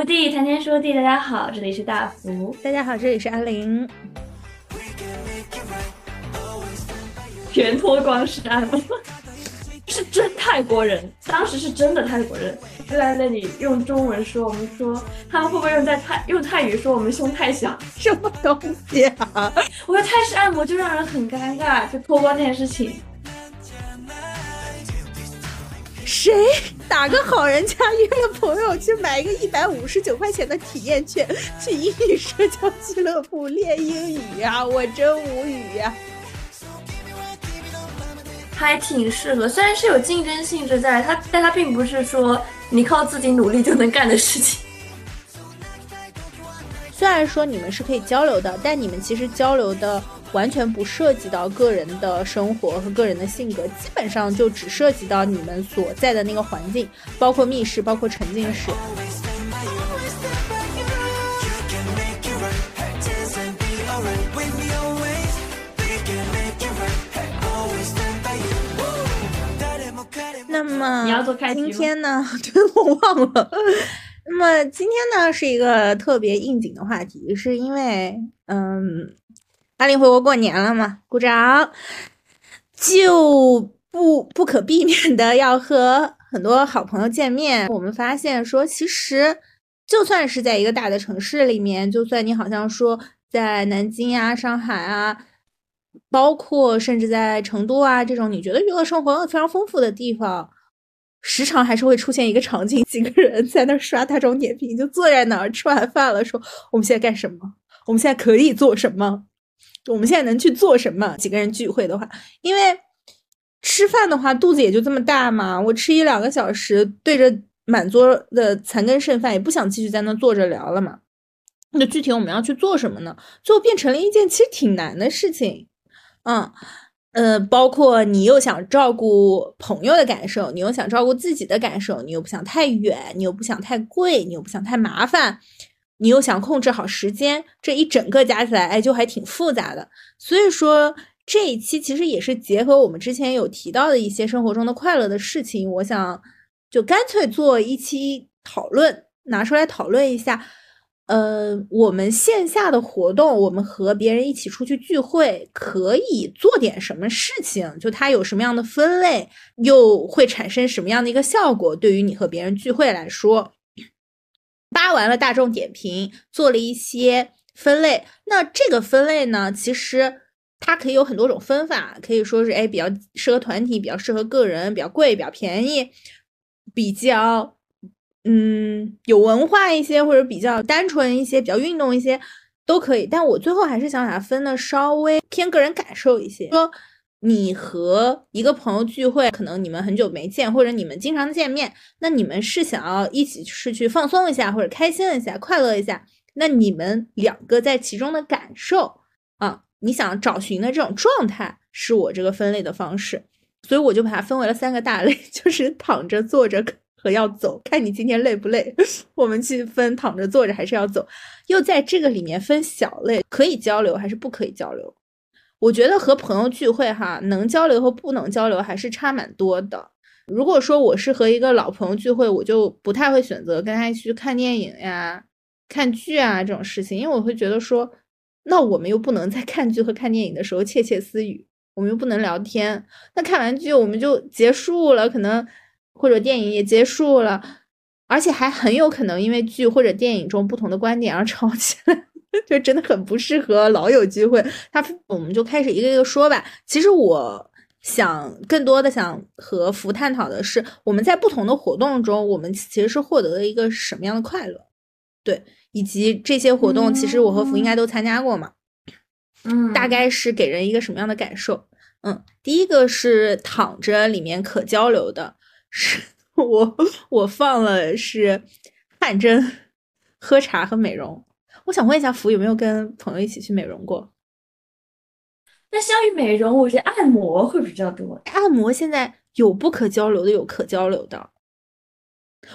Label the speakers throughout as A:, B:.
A: 福地，谈天说地，大家好，这里是大福，
B: 大家好，这里是阿玲。
A: 全脱光是按摩，是真泰国人，当时是真的泰国人，就在那里用中文说，我们说他们会不会用在泰用泰语说我们胸太小？
B: 什么东西啊？
A: 我说泰式按摩就让人很尴尬，就脱光这件事情。
B: 谁打个好人家约了朋友去买一个一百五十九块钱的体验券，去英语社交俱乐部练英语呀？我真无语呀！
A: 还挺适合，虽然是有竞争性质在，它但它并不是说你靠自己努力就能干的事情。
B: 虽然说你们是可以交流的，但你们其实交流的完全不涉及到个人的生活和个人的性格，基本上就只涉及到你们所在的那个环境，包括密室，包括沉浸式。那么
A: 你要做开
B: 今天呢？对，我忘了。那么今天呢，是一个特别应景的话题，是因为嗯，阿林回国过年了嘛，鼓掌，就不不可避免的要和很多好朋友见面。我们发现说，其实就算是在一个大的城市里面，就算你好像说在南京啊、上海啊。包括甚至在成都啊这种你觉得娱乐生活非常丰富的地方，时常还是会出现一个场景，几个人在那刷大众点评，就坐在那儿吃完饭了，说我们现在干什么？我们现在可以做什么？我们现在能去做什么？几个人聚会的话，因为吃饭的话肚子也就这么大嘛，我吃一两个小时，对着满桌的残羹剩饭，也不想继续在那坐着聊了嘛。那具体我们要去做什么呢？最后变成了一件其实挺难的事情。嗯，呃，包括你又想照顾朋友的感受，你又想照顾自己的感受，你又不想太远，你又不想太贵，你又不想太麻烦，你又想控制好时间，这一整个加起来，哎，就还挺复杂的。所以说这一期其实也是结合我们之前有提到的一些生活中的快乐的事情，我想就干脆做一期讨论，拿出来讨论一下。呃，我们线下的活动，我们和别人一起出去聚会，可以做点什么事情？就它有什么样的分类，又会产生什么样的一个效果？对于你和别人聚会来说，扒完了大众点评，做了一些分类。那这个分类呢，其实它可以有很多种分法，可以说是哎，比较适合团体，比较适合个人，比较贵，比较便宜，比较。嗯，有文化一些，或者比较单纯一些，比较运动一些，都可以。但我最后还是想把它分的稍微偏个人感受一些。说你和一个朋友聚会，可能你们很久没见，或者你们经常见面，那你们是想要一起是去放松一下，或者开心一下，快乐一下。那你们两个在其中的感受啊，你想找寻的这种状态，是我这个分类的方式。所以我就把它分为了三个大类，就是躺着、坐着。和要走，看你今天累不累。我们去分躺着、坐着还是要走，又在这个里面分小类，可以交流还是不可以交流。我觉得和朋友聚会哈，能交流和不能交流还是差蛮多的。如果说我是和一个老朋友聚会，我就不太会选择跟他一起去看电影呀、看剧啊这种事情，因为我会觉得说，那我们又不能在看剧和看电影的时候窃窃私语，我们又不能聊天。那看完剧我们就结束了，可能。或者电影也结束了，而且还很有可能因为剧或者电影中不同的观点而吵起来，就真的很不适合老友聚会。他我们就开始一个一个说吧。其实我想更多的想和福探讨的是，我们在不同的活动中，我们其实是获得了一个什么样的快乐？对，以及这些活动，其实我和福应该都参加过嘛。
A: 嗯，
B: 大概是给人一个什么样的感受？嗯，第一个是躺着里面可交流的。是我我放了是汗蒸、喝茶和美容。我想问一下福有没有跟朋友一起去美容过？
A: 那相于美容，我觉得按摩会比较多。
B: 按摩现在有不可交流的，有可交流的。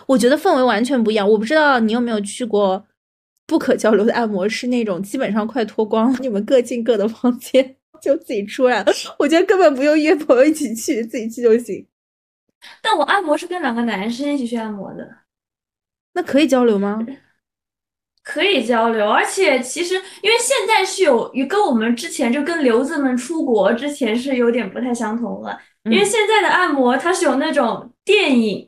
B: 我觉得氛围完全不一样。我不知道你有没有去过不可交流的按摩，是那种基本上快脱光了，你们各进各的房间就自己出来了。我觉得根本不用约朋友一起去，自己去就行。
A: 但我按摩是跟两个男生一起去按摩的，
B: 那可以交流吗？
A: 可以交流，而且其实因为现在是有与跟我们之前就跟留子们出国之前是有点不太相同了，因为现在的按摩它是有那种电影，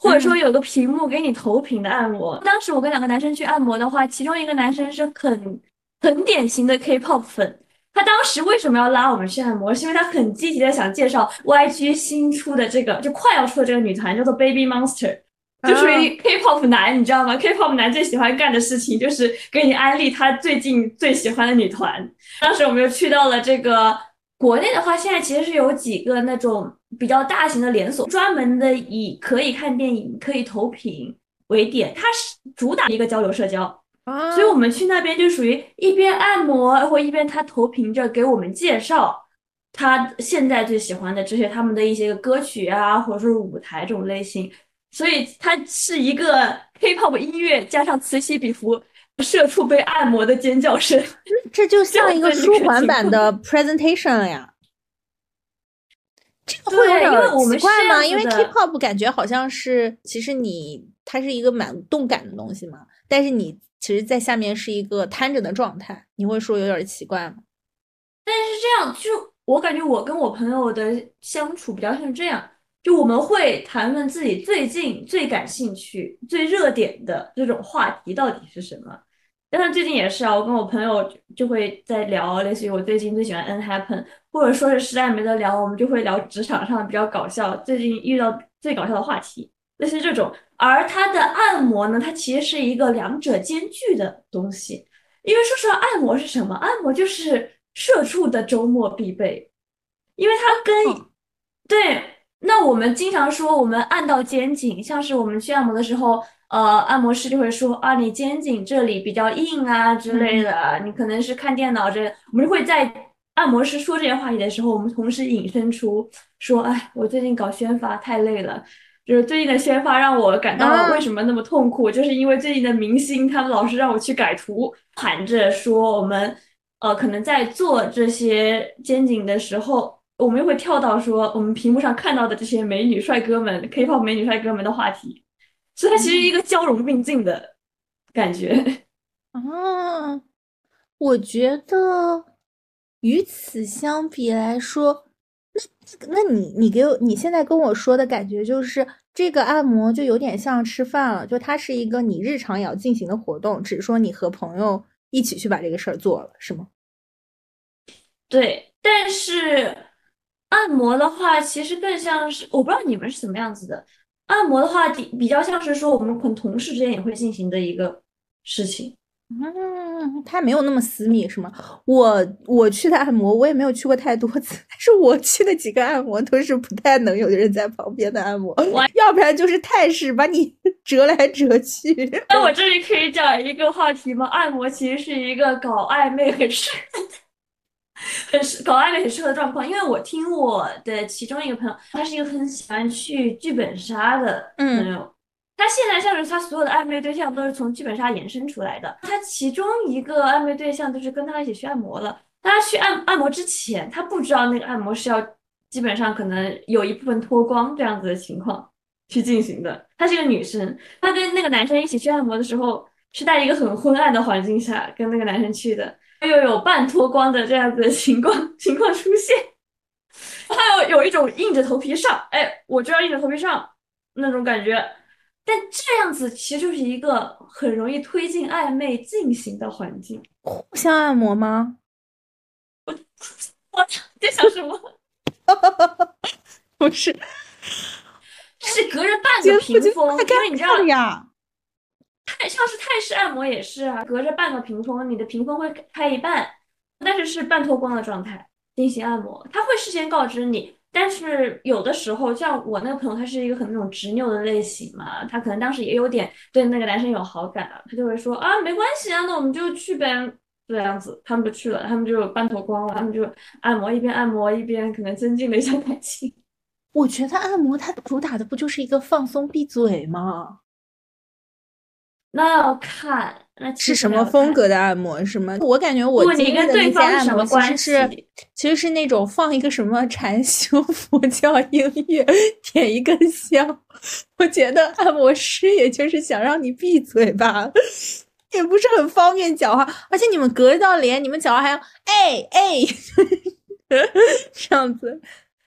A: 或者说有个屏幕给你投屏的按摩。当时我跟两个男生去按摩的话，其中一个男生是很很典型的 K-pop 粉。他当时为什么要拉我们去按摩？是因为他很积极的想介绍 YG 新出的这个，就快要出的这个女团叫做 Baby Monster，就属于 K-pop 男，你知道吗？K-pop 男最喜欢干的事情就是给你安利他最近最喜欢的女团。当时我们就去到了这个国内的话，现在其实是有几个那种比较大型的连锁，专门的以可以看电影、可以投屏为点，它是主打一个交流社交。啊所以我们去那边就属于一边按摩，或一边他投屏着给我们介绍他现在最喜欢的这些他们的一些歌曲啊，或者是舞台这种类型。所以它是一个 K-pop 音乐加上此起彼伏，社畜被按摩的尖叫声，
B: 这就像一个舒缓版的 presentation 了呀。这个会有点奇怪吗？因为 K-pop 感觉好像是，其实你它是一个蛮动感的东西嘛，但是你。其实，在下面是一个瘫着的状态，你会说有点奇怪吗？
A: 但是这样，就我感觉我跟我朋友的相处比较像这样，就我们会谈论自己最近最感兴趣、最热点的这种话题到底是什么。但是最近也是啊，我跟我朋友就会在聊，类似于我最近最喜欢 N Happen，或者说是实在没得聊，我们就会聊职场上比较搞笑、最近遇到最搞笑的话题。类似于这种，而它的按摩呢，它其实是一个两者兼具的东西。因为说实话，按摩是什么？按摩就是社畜的周末必备。因为它跟对，那我们经常说我们按到肩颈，像是我们去按摩的时候，呃，按摩师就会说啊，你肩颈这里比较硬啊之类的。你可能是看电脑这，我们会在按摩师说这些话题的时候，我们同时引申出说，哎，我最近搞宣发太累了。就是最近的宣发让我感到为什么那么痛苦，就是因为最近的明星他们老是让我去改图，喊着说我们呃可能在做这些肩颈的时候，我们又会跳到说我们屏幕上看到的这些美女帅哥们、K-pop 美女帅哥们的话题，所以它其实一个交融并进的感觉。
B: 啊，我觉得与此相比来说。那那你你给我你现在跟我说的感觉就是这个按摩就有点像吃饭了，就它是一个你日常也要进行的活动，只是说你和朋友一起去把这个事儿做了，是吗？
A: 对，但是按摩的话，其实更像是我不知道你们是怎么样子的。按摩的话，比比较像是说我们可能同事之间也会进行的一个事情。
B: 嗯，他没有那么私密是吗？我我去的按摩，我也没有去过太多次，但是我去的几个按摩都是不太能有人在旁边的按摩，要不然就是泰式把你 折来折去。
A: 那我这里可以讲一个话题吗？按摩其实是一个搞暧昧很适 很适搞暧昧很适合的状况，因为我听我的其中一个朋友，他是一个很喜欢去剧本杀的朋友。他现在像是他所有的暧昧对象都是从剧本杀延伸出来的。他其中一个暧昧对象就是跟他一起去按摩了。他去按按摩之前，他不知道那个按摩是要基本上可能有一部分脱光这样子的情况去进行的。她是个女生，她跟那个男生一起去按摩的时候，是在一个很昏暗的环境下跟那个男生去的，又有半脱光的这样子的情况情况出现。还有有一种硬着头皮上，哎，我就要硬着头皮上那种感觉。但这样子其实就是一个很容易推进暧昧进行的环境。
B: 互相按摩吗？
A: 我我在想什么？
B: 不是，
A: 是隔着半个屏风，因为你知道
B: 呀，
A: 泰像是泰式按摩也是啊，隔着半个屏风，你的屏风会开一半，但是是半脱光的状态进行按摩，他会事先告知你。但是有的时候，像我那个朋友，他是一个很那种执拗的类型嘛，他可能当时也有点对那个男生有好感，他就会说啊，没关系啊，那我们就去呗，这样子，他们就去了，他们就半脱光了，他们就按摩，一边按摩一边可能增进了一下感情。
B: 我觉得按摩它主打的不就是一个放松闭嘴吗？
A: 那要看，那
B: 是什么风格的按摩是吗？我感觉我经历的那些按摩其实是 其实是那种放一个什么 禅修佛教音乐，点一根香。我觉得按摩师也就是想让你闭嘴吧。也不是很方便讲话，而且你们隔一道帘，你们讲话还要哎哎 这样子，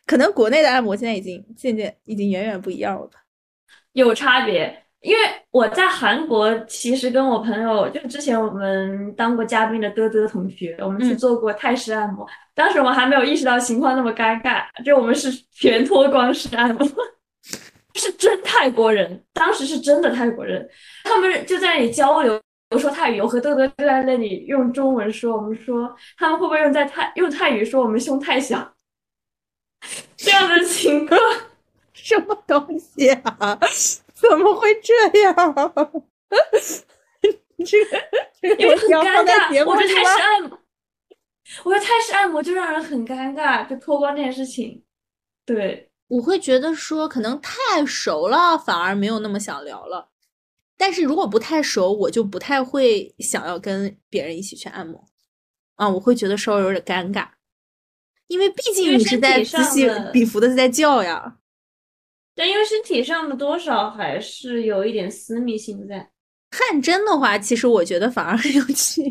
B: 可能国内的按摩现在已经渐渐已经远远不一样了吧？
A: 有差别，因为我在韩国其实跟我朋友，就是之前我们当过嘉宾的嘚嘚同学，我们去做过泰式按摩，当时我们还没有意识到情况那么尴尬，就我们是全脱光式按摩。是真泰国人，当时是真的泰国人，他们就在那里交流，我说泰语，我和豆豆就在那里用中文说，我们说他们会不会用在泰用泰语说我们胸太小，这样的情况，
B: 什么东西啊？怎么会这样？这个
A: 因为很尴尬，我觉得泰式按摩，我觉得泰式按摩就让人很尴尬，就脱光这件事情，对。
B: 我会觉得说，可能太熟了，反而没有那么想聊了。但是如果不太熟，我就不太会想要跟别人一起去按摩。啊，我会觉得稍微有点尴尬，因为毕竟你是在此起彼伏的在叫呀。
A: 但，因为身体上的多少还是有一点私密性在。
B: 汗蒸的话，其实我觉得反而很有趣，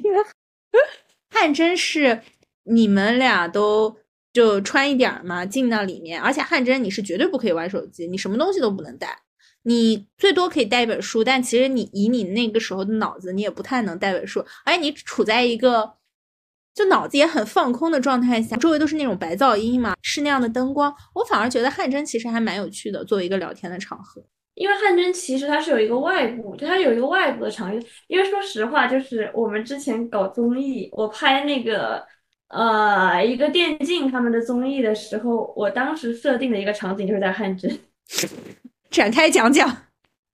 B: 汗蒸是你们俩都。就穿一点嘛，进到里面。而且汗蒸你是绝对不可以玩手机，你什么东西都不能带，你最多可以带一本书。但其实你以你那个时候的脑子，你也不太能带本书。而且你处在一个就脑子也很放空的状态下，周围都是那种白噪音嘛，是那样的灯光，我反而觉得汗蒸其实还蛮有趣的，作为一个聊天的场合。
A: 因为汗蒸其实它是有一个外部，就它有一个外部的场域。因为说实话，就是我们之前搞综艺，我拍那个。呃，一个电竞他们的综艺的时候，我当时设定的一个场景就是在汗蒸，
B: 展开讲讲。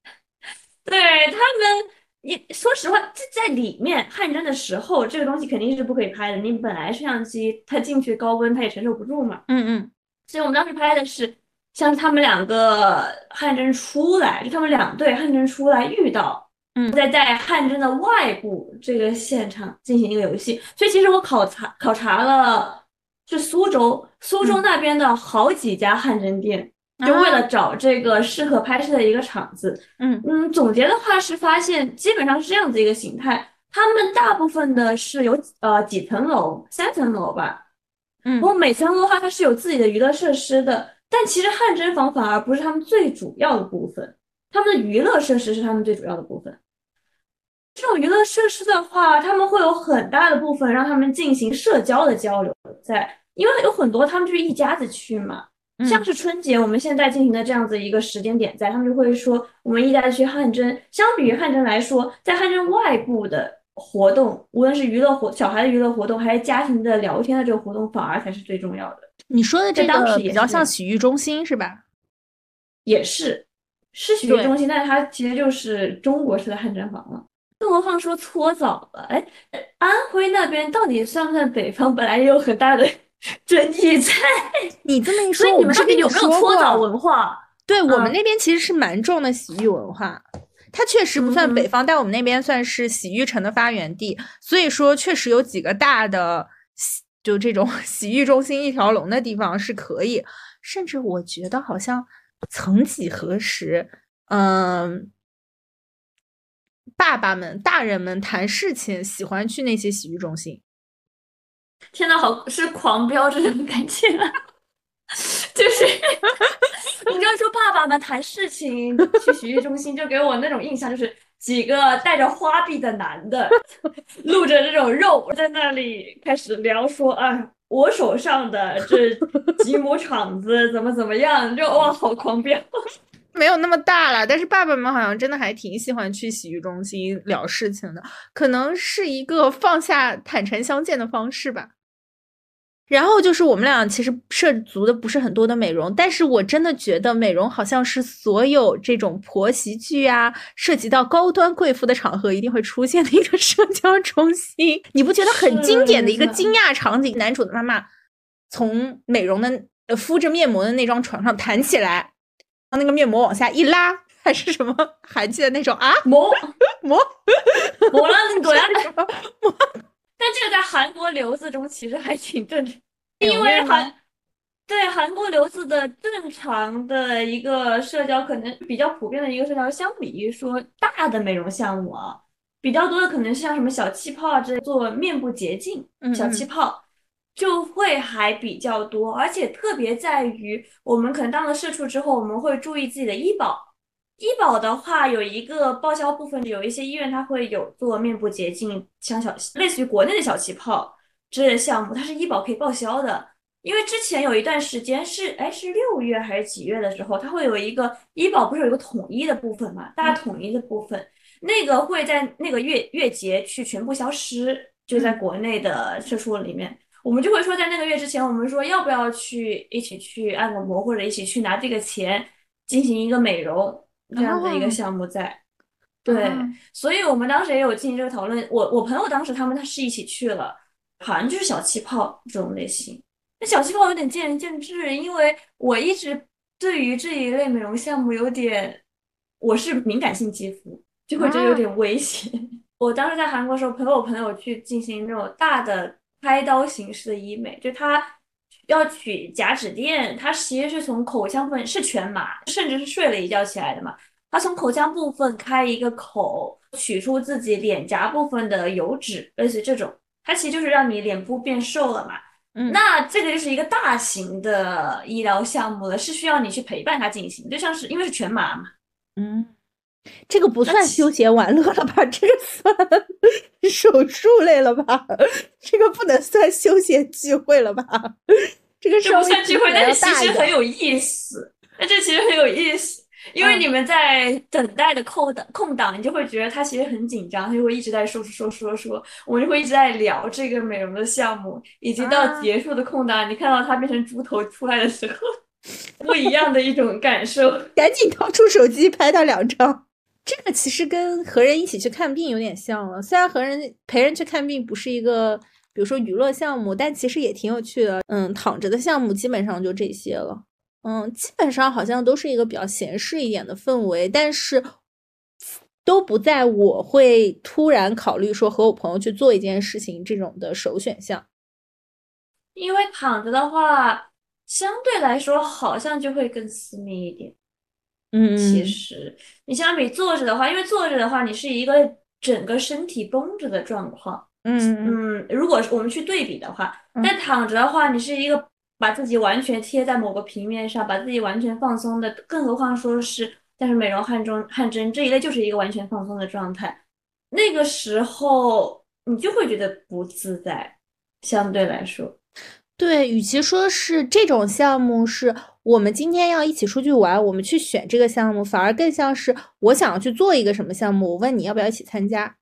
A: 对他们，你说实话，这在里面汗蒸的时候，这个东西肯定是不可以拍的。你本来摄像机它进去高温，它也承受不住嘛。
B: 嗯嗯。
A: 所以我们当时拍的是，像他们两个汗蒸出来，就他们两队汗蒸出来遇到。
B: 嗯，
A: 在在汗蒸的外部这个现场进行一个游戏，所以其实我考察考察了，是苏州，苏州那边的好几家汗蒸店，就为了找这个适合拍摄的一个场子。
B: 嗯
A: 嗯，总结的话是发现基本上是这样子一个形态，他们大部分的是有呃几层楼，三层楼吧。
B: 嗯，
A: 然后每层楼的话它是有自己的娱乐设施的，但其实汗蒸房反而不是他们最主要的部分。他们的娱乐设施是他们最主要的部分。这种娱乐设施的话，他们会有很大的部分让他们进行社交的交流，在，因为有很多他们就是一家子去嘛，像是春节我们现在进行的这样子一个时间点，在他们就会说我们一家子去汗蒸。相比于汗蒸来说，在汗蒸外部的活动，无论是娱乐活小孩的娱乐活动，还是家庭的聊天的这个活动，反而才是最重要的。
B: 你说的这个比较像洗浴中心是吧？
A: 也是。是洗浴中心，但是它其实就是中国式的汗蒸房了。更何况说搓澡了，哎，安徽那边到底算不算北方？本来也有很大的争议在。
B: 你这么一说，
A: 你们那边有没有搓澡文化？
B: 对我们那边其实是蛮重的洗浴文化。它确实不算北方，但我们那边算是洗浴城的发源地。所以说，确实有几个大的洗，就这种 洗浴中心一条龙的地方是可以。甚至我觉得好像。曾几何时，嗯，爸爸们、大人们谈事情喜欢去那些洗浴中心。
A: 天呐，好是狂飙这种感觉，就是 你刚说爸爸们谈事情去洗浴中心，就给我那种印象，就是几个带着花臂的男的，露着这种肉在那里开始聊说啊。我手上的这几亩场子怎么怎么样？就哇，好狂飙！
B: 没有那么大了，但是爸爸们好像真的还挺喜欢去洗浴中心聊事情的，可能是一个放下、坦诚相见的方式吧。然后就是我们俩其实涉足的不是很多的美容，但是我真的觉得美容好像是所有这种婆媳剧啊，涉及到高端贵妇的场合一定会出现的一个社交中心。你不觉得很经典的一个惊讶场景？男主的妈妈从美容的呃敷着面膜的那张床上弹起来，让那个面膜往下一拉，还是什么韩剧的那种啊？
A: 膜
B: 膜
A: 膜了那个呀？膜。但这个在韩国留子中其实还挺正常，因为韩对韩国留子的正常的一个社交，可能比较普遍的一个社交，相比于说大的美容项目啊，比较多的可能是像什么小气泡啊之类，做面部洁净，小气泡就会还比较多，而且特别在于我们可能当了社畜之后，我们会注意自己的医保。医保的话有一个报销部分，有一些医院它会有做面部洁净，像小类似于国内的小气泡之类的项目，它是医保可以报销的。因为之前有一段时间是，哎，是六月还是几月的时候，它会有一个医保不是有一个统一的部分嘛？大家统一的部分，那个会在那个月月结去全部消失，就在国内的社畜里面，我们就会说在那个月之前，我们说要不要去一起去按个摩，或者一起去拿这个钱进行一个美容。这样的一个项目在，对，所以我们当时也有进行这个讨论。我我朋友当时他们他是一起去了，好像就是小气泡这种类型。那小气泡有点见仁见智，因为我一直对于这一类美容项目有点，我是敏感性肌肤，就会觉得有点危险。我当时在韩国时候陪我朋友去进行那种大的开刀形式的医美，就他要取假指垫，他其实是从口腔部分是全麻，甚至是睡了一觉起来的嘛。他从口腔部分开一个口，取出自己脸颊部分的油脂，类似这种，它其实就是让你脸部变瘦了嘛。
B: 嗯，
A: 那这个就是一个大型的医疗项目了，是需要你去陪伴他进行，就像是因为是全麻嘛。
B: 嗯，这个不算休闲玩乐了吧？这个算 手术类了吧？这个不能算休闲聚会了吧？这个
A: 不算聚会，但是其实很有意思。那这其实很有意思。因为你们在等待的空档空档，你就会觉得他其实很紧张，他就会一直在说说说说，我们就会一直在聊这个美容的项目，以及到结束的空档，你看到他变成猪头出来的时候，不一样的一种感受。
B: 赶紧掏出手机拍他两张。这个其实跟和人一起去看病有点像了，虽然和人陪人去看病不是一个，比如说娱乐项目，但其实也挺有趣的。嗯，躺着的项目基本上就这些了。嗯，基本上好像都是一个比较闲适一点的氛围，但是都不在我会突然考虑说和我朋友去做一件事情这种的首选项。
A: 因为躺着的话，相对来说好像就会更私密一点。
B: 嗯，
A: 其实你相比坐着的话，因为坐着的话，你是一个整个身体绷着的状况。
B: 嗯
A: 嗯，如果我们去对比的话，但躺着的话，你是一个。把自己完全贴在某个平面上，把自己完全放松的，更何况说是，但是美容汗中汗蒸这一类就是一个完全放松的状态，那个时候你就会觉得不自在，相对来说，
B: 对，与其说是这种项目是我们今天要一起出去玩，我们去选这个项目，反而更像是我想要去做一个什么项目，我问你要不要一起参加。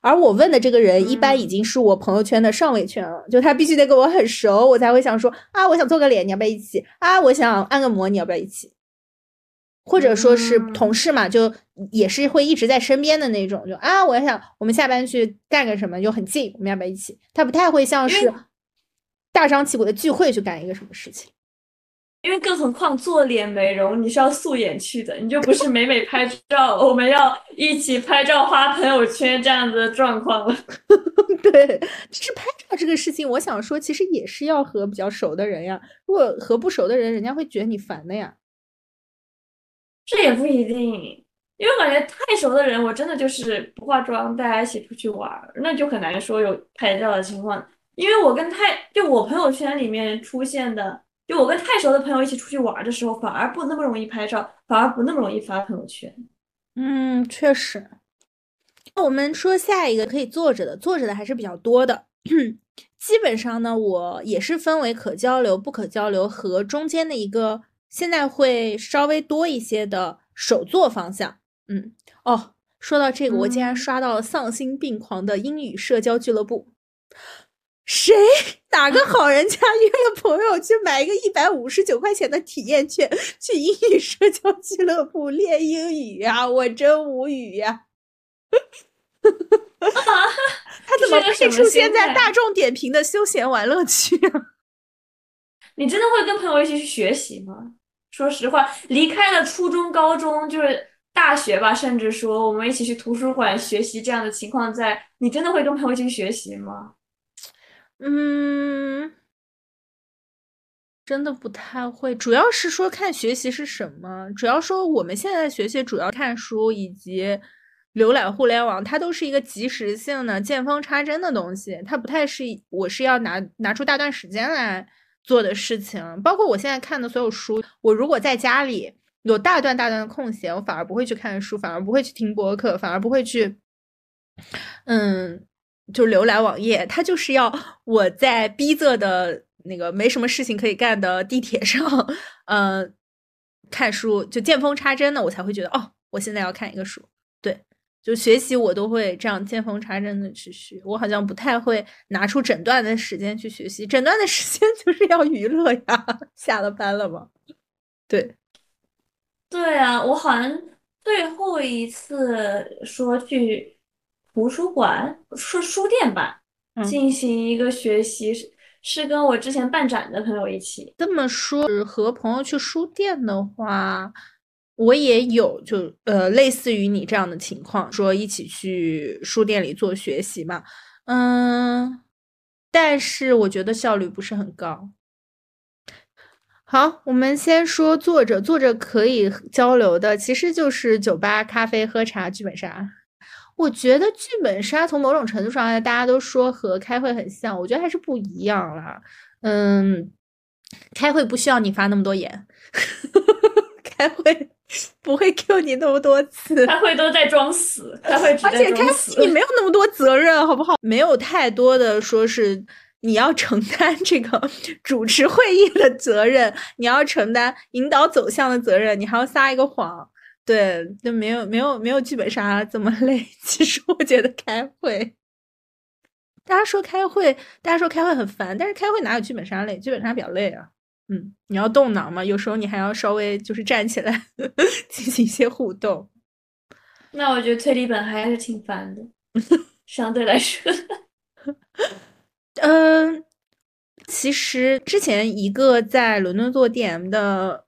B: 而我问的这个人，一般已经是我朋友圈的上位圈了，就他必须得跟我很熟，我才会想说啊，我想做个脸，你要不要一起？啊，我想按个摩，你要不要一起？或者说是同事嘛，就也是会一直在身边的那种，就啊，我想我们下班去干个什么，就很近，我们要不要一起？他不太会像是大张旗鼓的聚会去干一个什么事情。
A: 因为更何况做脸美容，你是要素颜去的，你就不是美美拍照，我们要一起拍照发朋友圈这样子的状况了。
B: 对，其实拍照这个事情，我想说，其实也是要和比较熟的人呀。如果和不熟的人，人家会觉得你烦的呀。
A: 这也不一定，因为感觉太熟的人，我真的就是不化妆，大家一起出去玩，那就很难说有拍照的情况。因为我跟太就我朋友圈里面出现的。就我跟太熟的朋友一起出去玩的时候，反而不那么容易拍照，反而不那么容易发朋友圈。
B: 嗯，确实。那我们说下一个可以坐着的，坐着的还是比较多的。基本上呢，我也是分为可交流、不可交流和中间的一个，现在会稍微多一些的手作方向。嗯，哦，说到这个，我竟然刷到了丧心病狂的英语社交俱乐部。谁哪个好人家约了朋友去买一个一百五十九块钱的体验券，去英语社交俱乐部练英语呀？我真无语呀！他怎么会出现在大众点评的休闲玩乐区啊？
A: 你真的会跟朋友一起去学习吗？说实话，离开了初中、高中，就是大学吧，甚至说我们一起去图书馆学习这样的情况，在你真的会跟朋友一起去学习吗？
B: 嗯，真的不太会，主要是说看学习是什么。主要说我们现在学习主要看书，以及浏览互联网，它都是一个及时性的见缝插针的东西，它不太是我是要拿拿出大段时间来做的事情。包括我现在看的所有书，我如果在家里有大段大段的空闲，我反而不会去看书，反而不会去听播客，反而不会去，嗯，就浏览网页。它就是要我在逼仄的那个没什么事情可以干的地铁上，呃，看书就见缝插针的，我才会觉得哦，我现在要看一个书。对。就学习我都会这样见缝插针的去学，我好像不太会拿出整段的时间去学习，整段的时间 就是要娱乐呀。下了班了吗？对，
A: 对啊，我好像最后一次说去图书馆，书书店吧，进行一个学习是是跟我之前办展的朋友一起。
B: 这么说，和朋友去书店的话。我也有，就呃，类似于你这样的情况，说一起去书店里做学习嘛，嗯，但是我觉得效率不是很高。好，我们先说作者，作者可以交流的，其实就是酒吧、咖啡、喝茶、剧本杀。我觉得剧本杀从某种程度上来，大家都说和开会很像，我觉得还是不一样啦。嗯，开会不需要你发那么多言，开会。不会 Q 你那么多次，
A: 开会都在装死，开会
B: 而且开你没有那么多责任，好不好？没有太多的说是你要承担这个主持会议的责任，你要承担引导走向的责任，你还要撒一个谎，对，就没有没有没有剧本杀这么 累。其实我觉得开会，大家说开会，大家说开会很烦，但是开会哪有剧本杀累？剧本杀比较累啊。嗯，你要动脑嘛？有时候你还要稍微就是站起来 进行一些互动。
A: 那我觉得推理本还是挺烦的，相对来说。
B: 嗯，其实之前一个在伦敦做 DM 的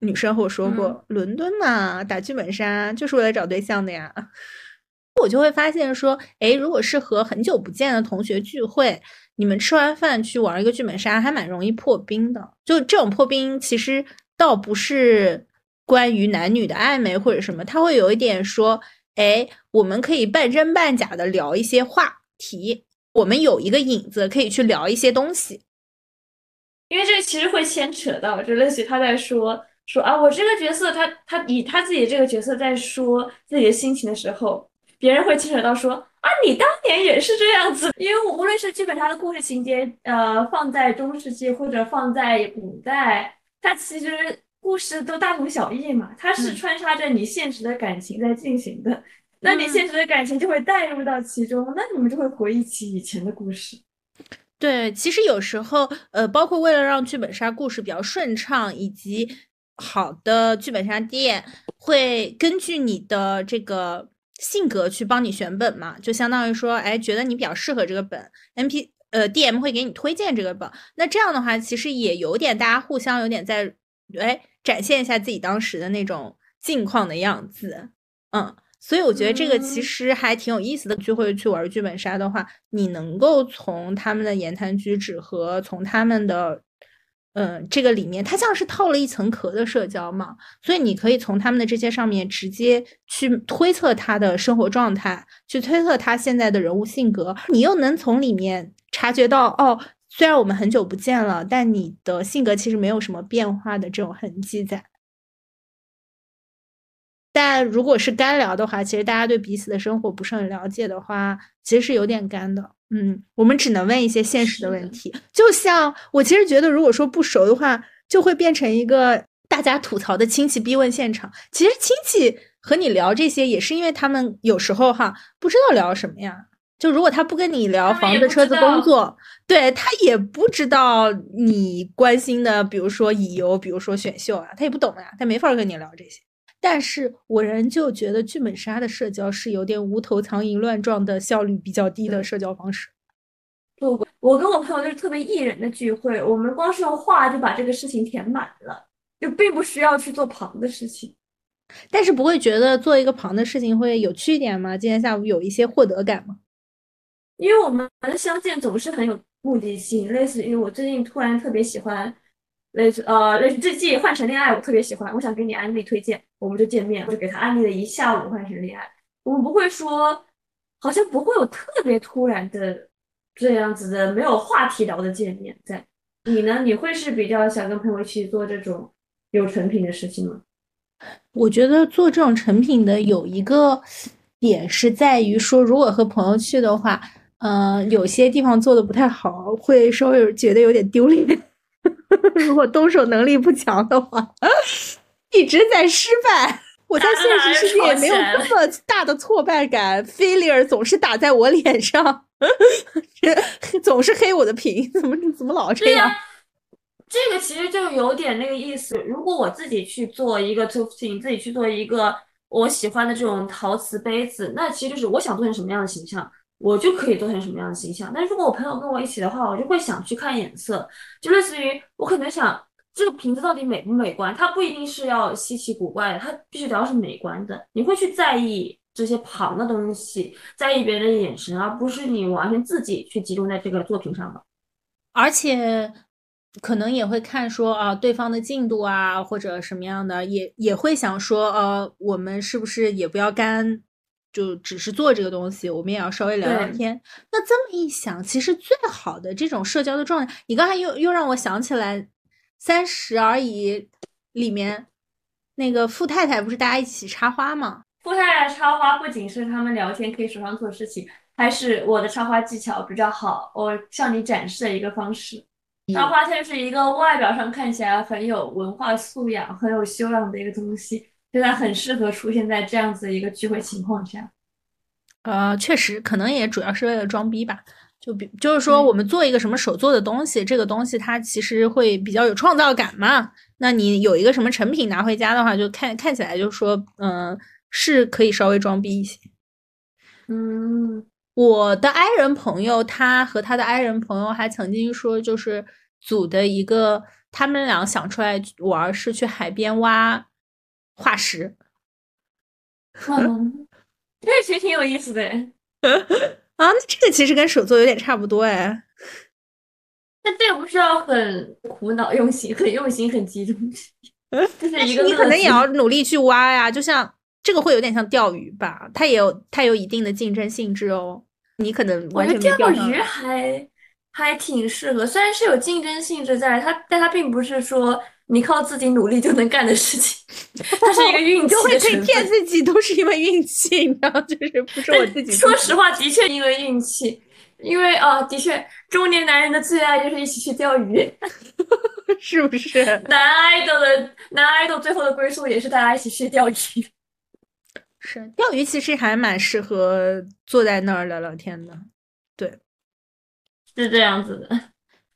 B: 女生和我说过，伦敦嘛，打剧本杀就是为了找对象的呀。我就会发现说，哎，如果是和很久不见的同学聚会。你们吃完饭去玩一个剧本杀，还蛮容易破冰的。就这种破冰，其实倒不是关于男女的暧昧或者什么，他会有一点说，哎，我们可以半真半假的聊一些话题，我们有一个影子可以去聊一些东西。
A: 因为这其实会牵扯到，就类似于他在说说啊，我这个角色，他他以他自己这个角色在说自己的心情的时候，别人会牵扯到说。啊，你当年也是这样子，因为无论是剧本杀的故事情节，呃，放在中世纪或者放在古代，它其实故事都大同小异嘛。它是穿插着你现实的感情在进行的，那你现实的感情就会带入到其中，那你们就会回忆起以前的故事。
B: 对，其实有时候，呃，包括为了让剧本杀故事比较顺畅，以及好的剧本杀店会根据你的这个。性格去帮你选本嘛，就相当于说，哎，觉得你比较适合这个本，M P 呃 D M 会给你推荐这个本。那这样的话，其实也有点大家互相有点在，哎，展现一下自己当时的那种境况的样子，嗯，所以我觉得这个其实还挺有意思的。聚会去玩剧本杀的话，你能够从他们的言谈举止和从他们的。嗯，这个里面它像是套了一层壳的社交嘛，所以你可以从他们的这些上面直接去推测他的生活状态，去推测他现在的人物性格，你又能从里面察觉到，哦，虽然我们很久不见了，但你的性格其实没有什么变化的这种痕迹在。但如果是干聊的话，其实大家对彼此的生活不是很了解的话，其实是有点干的。嗯，我们只能问一些现实的问题。就像我其实觉得，如果说不熟的话，就会变成一个大家吐槽的亲戚逼问现场。其实亲戚和你聊这些，也是因为他们有时候哈不知道聊什么呀。就如果他不跟你聊房子、车子、工作，对他也不知道你关心的，比如说乙游，比如说选秀啊，他也不懂呀，他没法跟你聊这些。但是我仍旧觉得剧本杀的社交是有点无头苍蝇乱撞的效率比较低的社交方式。
A: 不，我跟我朋友就是特别艺人的聚会，我们光是用话就把这个事情填满了，就并不需要去做旁的事情。
B: 但是不会觉得做一个旁的事情会有趣一点吗？今天下午有一些获得感吗？
A: 因为我们相见总是很有目的性，类似于我最近突然特别喜欢。类似呃，类似这季《换成恋爱》，我特别喜欢，我想给你安利推荐，我们就见面，我就给他安利了一下午《换成恋爱》。我们不会说，好像不会有特别突然的这样子的没有话题聊的见面。在你呢？你会是比较想跟朋友一起做这种有成品的事情吗？
B: 我觉得做这种成品的有一个点是在于说，如果和朋友去的话，嗯，有些地方做的不太好，会稍微觉得有点丢脸。如果动手能力不强的话，一直在失败。我在现实世界也没有这么大的挫败感，failure 总是打在我脸上，总是黑我的屏，怎么怎么老这样？
A: 这个其实就有点那个意思。如果我自己去做一个 t o f t i n g 自己去做一个我喜欢的这种陶瓷杯子，那其实就是我想做成什么样的形象，我就可以做成什么样的形象。但如果我朋友跟我一起的话，我就会想去看颜色，就类似于我可能想。这个瓶子到底美不美观？它不一定是要稀奇古怪的，它必须得要是美观的。你会去在意这些旁的东西，在意别人的眼神，而不是你完全自己去集中在这个作品上吧。
B: 而且可能也会看说啊，对方的进度啊，或者什么样的，也也会想说，呃，我们是不是也不要干，就只是做这个东西，我们也要稍微聊聊天。那这么一想，其实最好的这种社交的状态，你刚才又又让我想起来。三十而已，里面那个富太太不是大家一起插花吗？
A: 富太太插花不仅是他们聊天可以手上做事情，还是我的插花技巧比较好，我向你展示的一个方式。插花它是一个外表上看起来很有文化素养、很有修养的一个东西，现在很适合出现在这样子一个聚会情况下。
B: 呃，确实，可能也主要是为了装逼吧。就比就是说，我们做一个什么手做的东西，这个东西它其实会比较有创造感嘛。那你有一个什么成品拿回家的话，就看看起来就说，嗯，是可以稍微装逼一些。
A: 嗯，
B: 我的爱人朋友，他和他的爱人朋友还曾经说，就是组的一个，他们俩想出来玩是去海边挖化石。
A: 嗯，这其实挺有意思的。
B: 啊，那这个其实跟手作有点差不多哎。
A: 那这个不需要很苦恼、用心、很用心、很集中。就是一个
B: 你可能也要努力去挖呀。就像这个会有点像钓鱼吧，它也有它有一定的竞争性质哦。你可能完全
A: 钓鱼还还挺适合，虽然是有竞争性质在它，但它并不是说。你靠自己努力就能干的事情，它是一个运气
B: 就会可以骗自己，都是因为运气，你知道，就是不是我自己。
A: 说实话，的确因为运气，因为啊，的确，中年男人的最爱就是一起去钓鱼，
B: 是不是？
A: 男爱豆的男爱豆最后的归宿也是大家一起去钓鱼。
B: 是钓鱼，其实还蛮适合坐在那儿聊聊天的，对，
A: 是这样子的。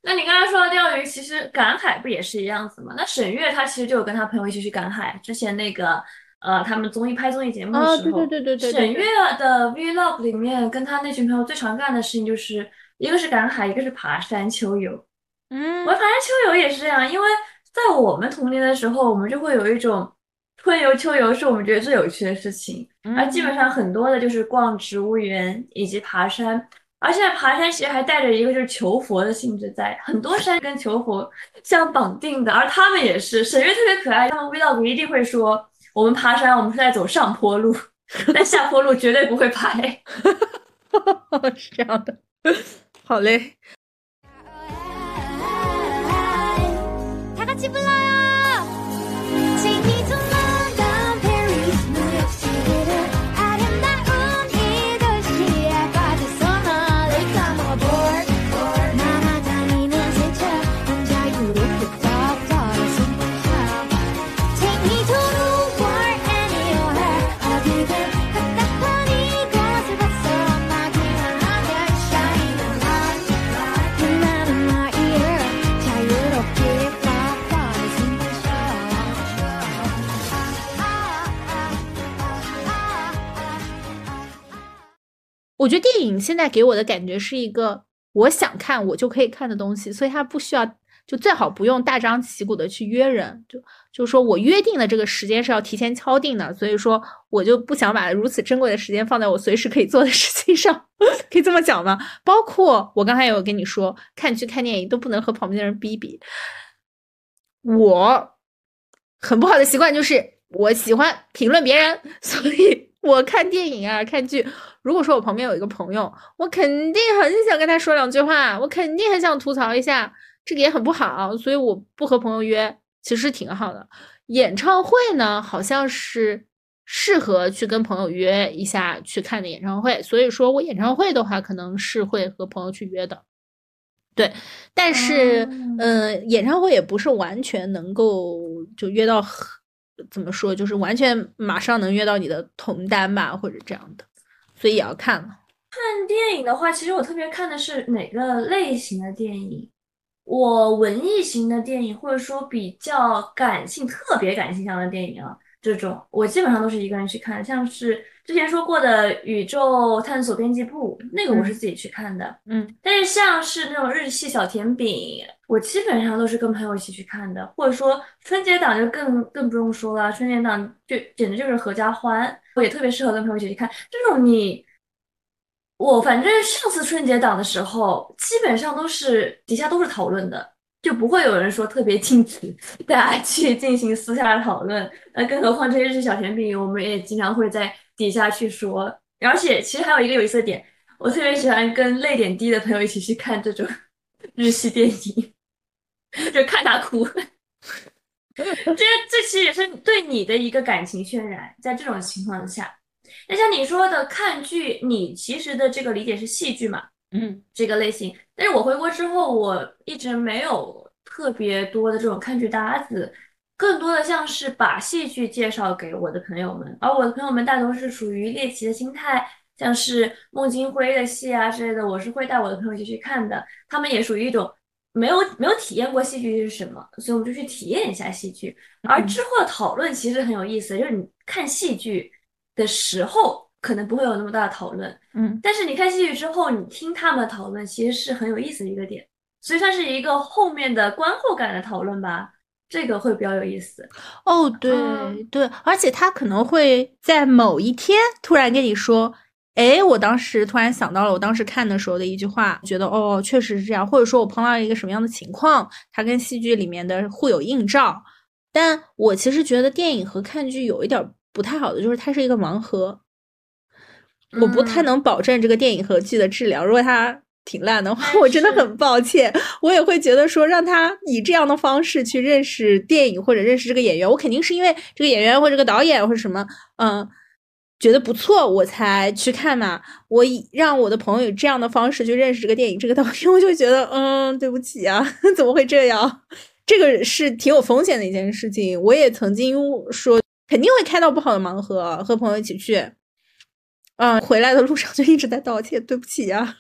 A: 那你刚才说的钓鱼，其实赶海不也是一样子吗？那沈月她其实就有跟她朋友一起去赶海。之前那个呃，他们综艺拍综艺节目的时
B: 候，对对对对对。
A: 沈月的 vlog 里面，跟她那群朋友最常干的事情就是一个是赶海，一个是爬山秋游。
B: 嗯，
A: 我爬山秋游也是这样，因为在我们童年的时候，我们就会有一种春游、秋游是我们觉得最有趣的事情，而基本上很多的就是逛植物园以及爬山。而现在爬山其实还带着一个就是求佛的性质在，很多山跟求佛相绑定的，而他们也是。沈月特别可爱，他们 vlog 一定会说，我们爬山，我们是在走上坡路，但下坡路绝对不会拍。
B: 是这样的，好嘞。我觉得电影现在给我的感觉是一个我想看我就可以看的东西，所以它不需要，就最好不用大张旗鼓的去约人，就就是说我约定的这个时间是要提前敲定的，所以说我就不想把如此珍贵的时间放在我随时可以做的事情上，可以这么讲吗？包括我刚才有跟你说，看剧看电影都不能和旁边的人逼逼，我很不好的习惯就是我喜欢评论别人，所以。我看电影啊，看剧，如果说我旁边有一个朋友，我肯定很想跟他说两句话，我肯定很想吐槽一下，这个也很不好，所以我不和朋友约，其实挺好的。演唱会呢，好像是适合去跟朋友约一下去看的演唱会，所以说我演唱会的话，可能是会和朋友去约的。对，但是，嗯，演唱会也不是完全能够就约到，怎么说，就是完全马上能约到你的同单吧，或者这样的，所以也要看了。
A: 看电影的话，其实我特别看的是哪个类型的电影。我文艺型的电影，或者说比较感性、特别感性向的电影啊，这种我基本上都是一个人去看。像是之前说过的《宇宙探索编辑部》，那个我是自己去看的。
B: 嗯，
A: 但是像是那种日系小甜饼，我基本上都是跟朋友一起去看的。或者说春节档就更更不用说了，春节档就简直就是合家欢，我也特别适合跟朋友一起去看这种你。我反正上次春节档的时候，基本上都是底下都是讨论的，就不会有人说特别禁止大家去进行私下的讨论。那更何况这些是小甜饼，我们也经常会在底下去说。而且其实还有一个有意思的点，我特别喜欢跟泪点低的朋友一起去看这种 日系电影，就看他哭。这这其实也是对你的一个感情渲染，在这种情况下。那像你说的看剧，你其实的这个理解是戏剧嘛？
B: 嗯，
A: 这个类型。但是我回国之后，我一直没有特别多的这种看剧搭子，更多的像是把戏剧介绍给我的朋友们，而我的朋友们大多是属于猎奇的心态，像是孟京辉的戏啊之类的，我是会带我的朋友一起去看的。他们也属于一种没有没有体验过戏剧是什么，所以我们就去体验一下戏剧。而之后的讨论其实很有意思，就是你看戏剧。的时候可能不会有那么大的讨论，
B: 嗯，
A: 但是你看戏剧之后，你听他们讨论，其实是很有意思的一个点，所以算是一个后面的观后感的讨论吧，这个会比较有意思。
B: 哦，对对，而且他可能会在某一天突然跟你说，哎，我当时突然想到了我当时看的时候的一句话，觉得哦，确实是这样，或者说我碰到一个什么样的情况，它跟戏剧里面的互有映照。但我其实觉得电影和看剧有一点。不太好的就是它是一个盲盒，我不太能保证这个电影和剧的质量。如果它挺烂的话，我真的很抱歉。我也会觉得说，让他以这样的方式去认识电影或者认识这个演员，我肯定是因为这个演员或者这个导演或者什么，嗯，觉得不错我才去看嘛。我以让我的朋友以这样的方式去认识这个电影这个导演，我就觉得，嗯，对不起啊，怎么会这样？这个是挺有风险的一件事情。我也曾经说。肯定会开到不好的盲盒，和朋友一起去，嗯，回来的路上就一直在道歉，对不起呀，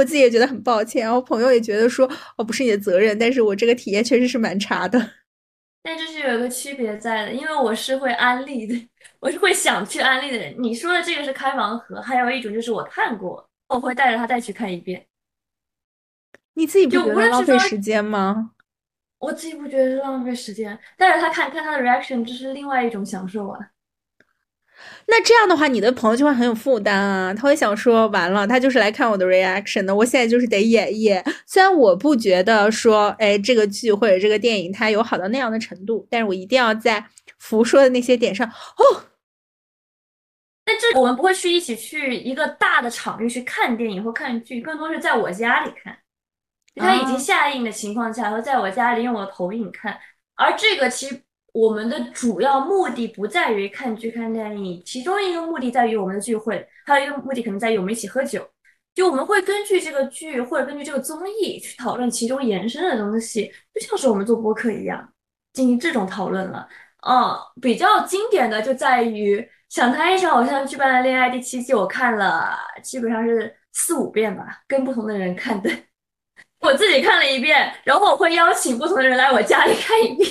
B: 我自己也觉得很抱歉，然后朋友也觉得说，哦，不是你的责任，但是我这个体验确实是蛮差的。
A: 但这是有一个区别在的，因为我是会安利的，我是会想去安利的人。你说的这个是开盲盒，还有一种就是我看过，我会带着他再去看一遍。
B: 你自己不觉得浪费时间吗？
A: 我自己不觉得是浪费时间，但是他看看他的 reaction，这是另外一种享受啊。
B: 那这样的话，你的朋友就会很有负担啊，他会想说，完了，他就是来看我的 reaction 的，我现在就是得演绎。虽然我不觉得说，哎，这个剧或者这个电影它有好到那样的程度，但是我一定要在福说的那些点上哦。
A: 那这我们不会去一起去一个大的场域去看电影或看剧，更多是在我家里看。它已经下映的情况下，和在我家里用我的投影看，而这个其实我们的主要目的不在于看剧看电影，其中一个目的在于我们的聚会，还有一个目的可能在于我们一起喝酒。就我们会根据这个剧或者根据这个综艺去讨论其中延伸的东西，就像是我们做播客一样进行这种讨论了。嗯，比较经典的就在于《想谈一场偶像剧般的恋爱》第七季，我看了基本上是四五遍吧，跟不同的人看的。我自己看了一遍，然后我会邀请不同的人来我家里看一遍，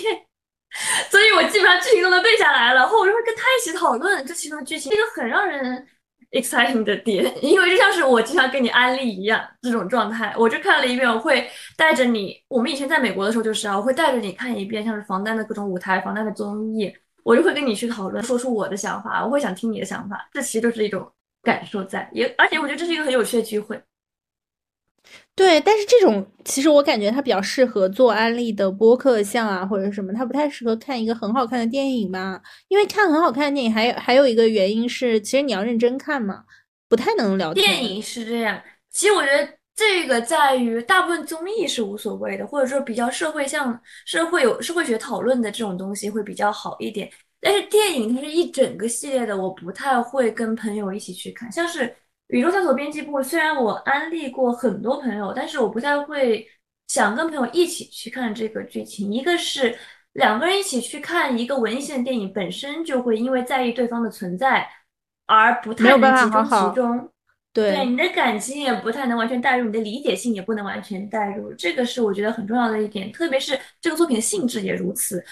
A: 所以我基本上剧情都能背下来了。然后我就会跟他一起讨论这其中的剧情，一个很让人 exciting 的点，因为就像是我经常跟你安利一样这种状态。我就看了一遍，我会带着你。我们以前在美国的时候就是啊，我会带着你看一遍，像是防弹的各种舞台、防弹的综艺，我就会跟你去讨论，说出我的想法，我会想听你的想法。这其实就是一种感受在，也而且我觉得这是一个很有趣的聚会。
B: 对，但是这种其实我感觉它比较适合做安利的播客像啊，或者什么，它不太适合看一个很好看的电影吧。因为看很好看的电影，还有还有一个原因是，其实你要认真看嘛，不太能聊天。
A: 电影是这样，其实我觉得这个在于大部分综艺是无所谓的，或者说比较社会像社会有社会学讨论的这种东西会比较好一点。但是电影它是一整个系列的，我不太会跟朋友一起去看，像是。宇宙探索编辑部虽然我安利过很多朋友，但是我不太会想跟朋友一起去看这个剧情。一个是两个人一起去看一个文艺性的电影，本身就会因为在意对方的存在而不太能集中其中。
B: 对，
A: 你的感情也不太能完全带入，你的理解性也不能完全带入。这个是我觉得很重要的一点，特别是这个作品的性质也如此。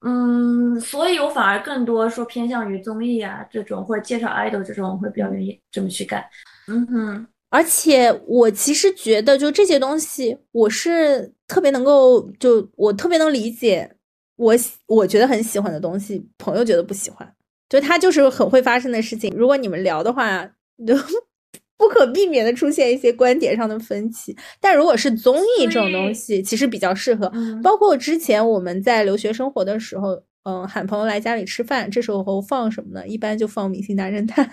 A: 嗯，所以我反而更多说偏向于综艺啊这种，或者介绍 idol 这种，会比较愿意这么去干。嗯哼，
B: 而且我其实觉得，就这些东西，我是特别能够，就我特别能理解，我我觉得很喜欢的东西，朋友觉得不喜欢，就他就是很会发生的事情。如果你们聊的话，就。不可避免的出现一些观点上的分歧，但如果是综艺这种东西，其实比较适合。包括之前我们在留学生活的时候，嗯，喊朋友来家里吃饭，这时候放什么呢？一般就放《明星大侦探》，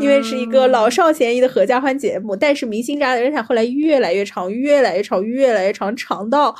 B: 因为是一个老少咸宜的合家欢节目。但是《明星大侦探》后来越来越长，越来越长，越来越长，长到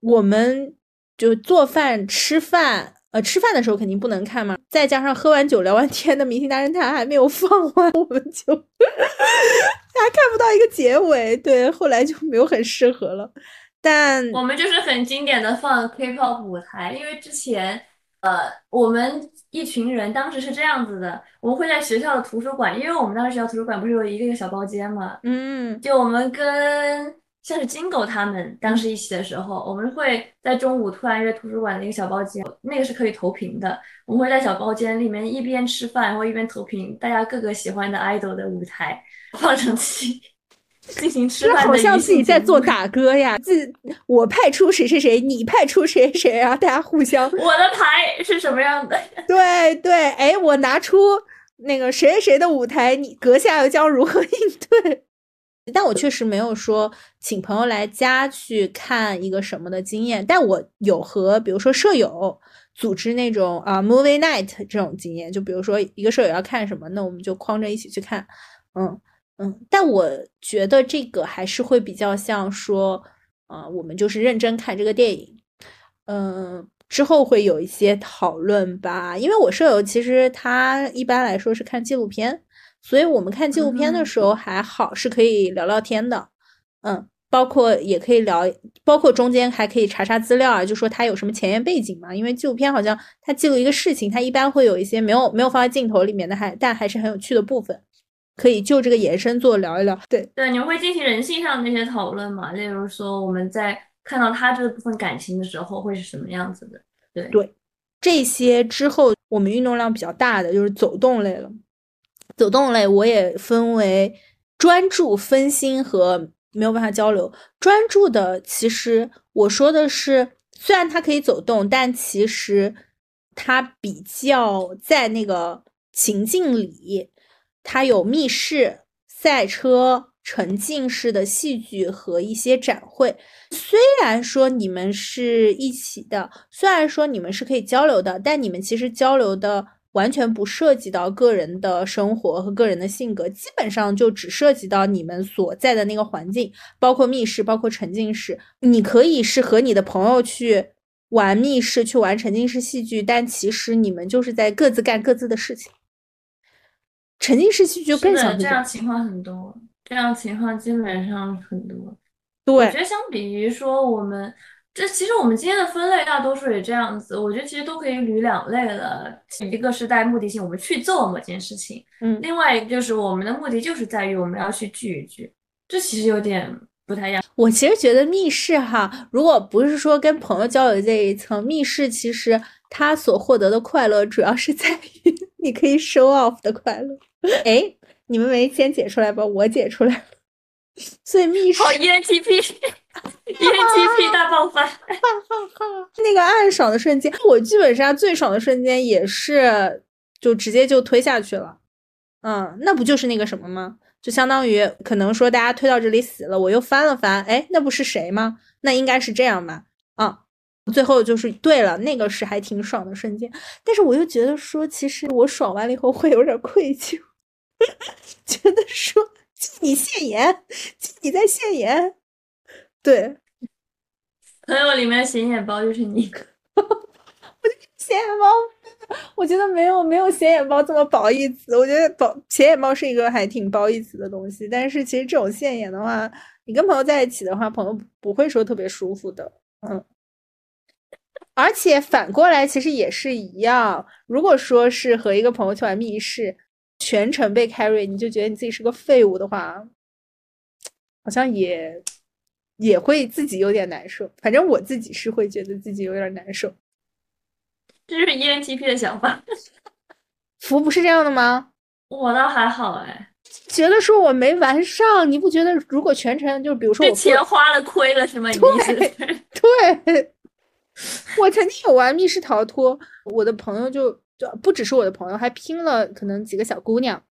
B: 我们就做饭吃饭。呃，吃饭的时候肯定不能看嘛，再加上喝完酒聊完天的《明星大侦探》还没有放完，我们就还看不到一个结尾。对，后来就没有很适合了。但
A: 我们就是很经典的放 K-pop 舞台，因为之前呃，我们一群人当时是这样子的，我们会在学校的图书馆，因为我们当时学校图书馆不是有一个一个小包间嘛，
B: 嗯，
A: 就我们跟。像是金狗他们当时一起的时候，我们会在中午突然约图书馆的一个小包间，那个是可以投屏的。我们会在小包间里面一边吃饭，然后一边投屏，大家各个喜欢的 idol 的舞台放上去进行吃饭。
B: 好像自己在做打歌呀，自我派出谁谁谁，你派出谁谁谁啊，大家互相。
A: 我的牌是什么样的？
B: 对对，哎，我拿出那个谁谁谁的舞台，你阁下又将如何 应对？但我确实没有说请朋友来家去看一个什么的经验，但我有和比如说舍友组织那种啊 movie night 这种经验，就比如说一个舍友要看什么，那我们就框着一起去看，嗯嗯。但我觉得这个还是会比较像说，啊，我们就是认真看这个电影，嗯，之后会有一些讨论吧。因为我舍友其实他一般来说是看纪录片。所以我们看纪录片的时候还好，是可以聊聊天的，嗯，包括也可以聊，包括中间还可以查查资料啊，就说他有什么前沿背景嘛。因为纪录片好像他记录一个事情，他一般会有一些没有没有放在镜头里面的，还但还是很有趣的部分，可以就这个延伸做聊一聊。对
A: 对，你们会进行人性上的那些讨论嘛？例如说我们在看到他这部分感情的时候会是什么样子的？对
B: 对，这些之后我们运动量比较大的就是走动类了。走动类我也分为专注、分心和没有办法交流。专注的，其实我说的是，虽然它可以走动，但其实它比较在那个情境里，它有密室、赛车、沉浸式的戏剧和一些展会。虽然说你们是一起的，虽然说你们是可以交流的，但你们其实交流的。完全不涉及到个人的生活和个人的性格，基本上就只涉及到你们所在的那个环境，包括密室，包括沉浸式。你可以是和你的朋友去玩密室，去玩沉浸式戏剧，但其实你们就是在各自干各自的事情。沉浸式戏剧更像
A: 这样情况很多，这样情况基本上很多。
B: 对，
A: 我觉得相比于说我们。这其实我们今天的分类大多数也这样子，我觉得其实都可以捋两类了。一个是带目的性，我们去做某件事情，
B: 嗯，
A: 另外一个就是我们的目的就是在于我们要去聚一聚，这其实有点不太一样。
B: 我其实觉得密室哈，如果不是说跟朋友交流这一层，密室其实它所获得的快乐主要是在于 你可以 show off 的快乐。哎，你们没先解出来吧？我解出来了。所以密室
A: 好 ENTP，ENTP 大爆发，
B: 那个暗爽的瞬间，我剧本杀最爽的瞬间也是就直接就推下去了，嗯，那不就是那个什么吗？就相当于可能说大家推到这里死了，我又翻了翻，哎，那不是谁吗？那应该是这样吧？啊，最后就是对了，那个是还挺爽的瞬间。但是我又觉得说，其实我爽完了以后会有点愧疚，觉得说你现眼，你在现眼，对，
A: 朋友里面显眼包就是你，
B: 我显眼包。我觉得没有没有显眼包这么褒义词，我觉得褒显眼包是一个还挺褒义词的东西。但是其实这种现眼的话，你跟朋友在一起的话，朋友不会说特别舒服的，嗯。而且反过来其实也是一样，如果说是和一个朋友去玩密室，全程被 carry，你就觉得你自己是个废物的话，好像也也会自己有点难受。反正我自己是会觉得自己有点难受。
A: 这就是 ENTP 的想法，
B: 福不是这样的吗？
A: 我倒还好哎，
B: 觉得说我没玩上，你不觉得如果全程就比如说我
A: 钱花了亏了是吗？
B: 对对，我曾经有玩密室逃脱，我的朋友就就不只是我的朋友，还拼了可能几个小姑娘，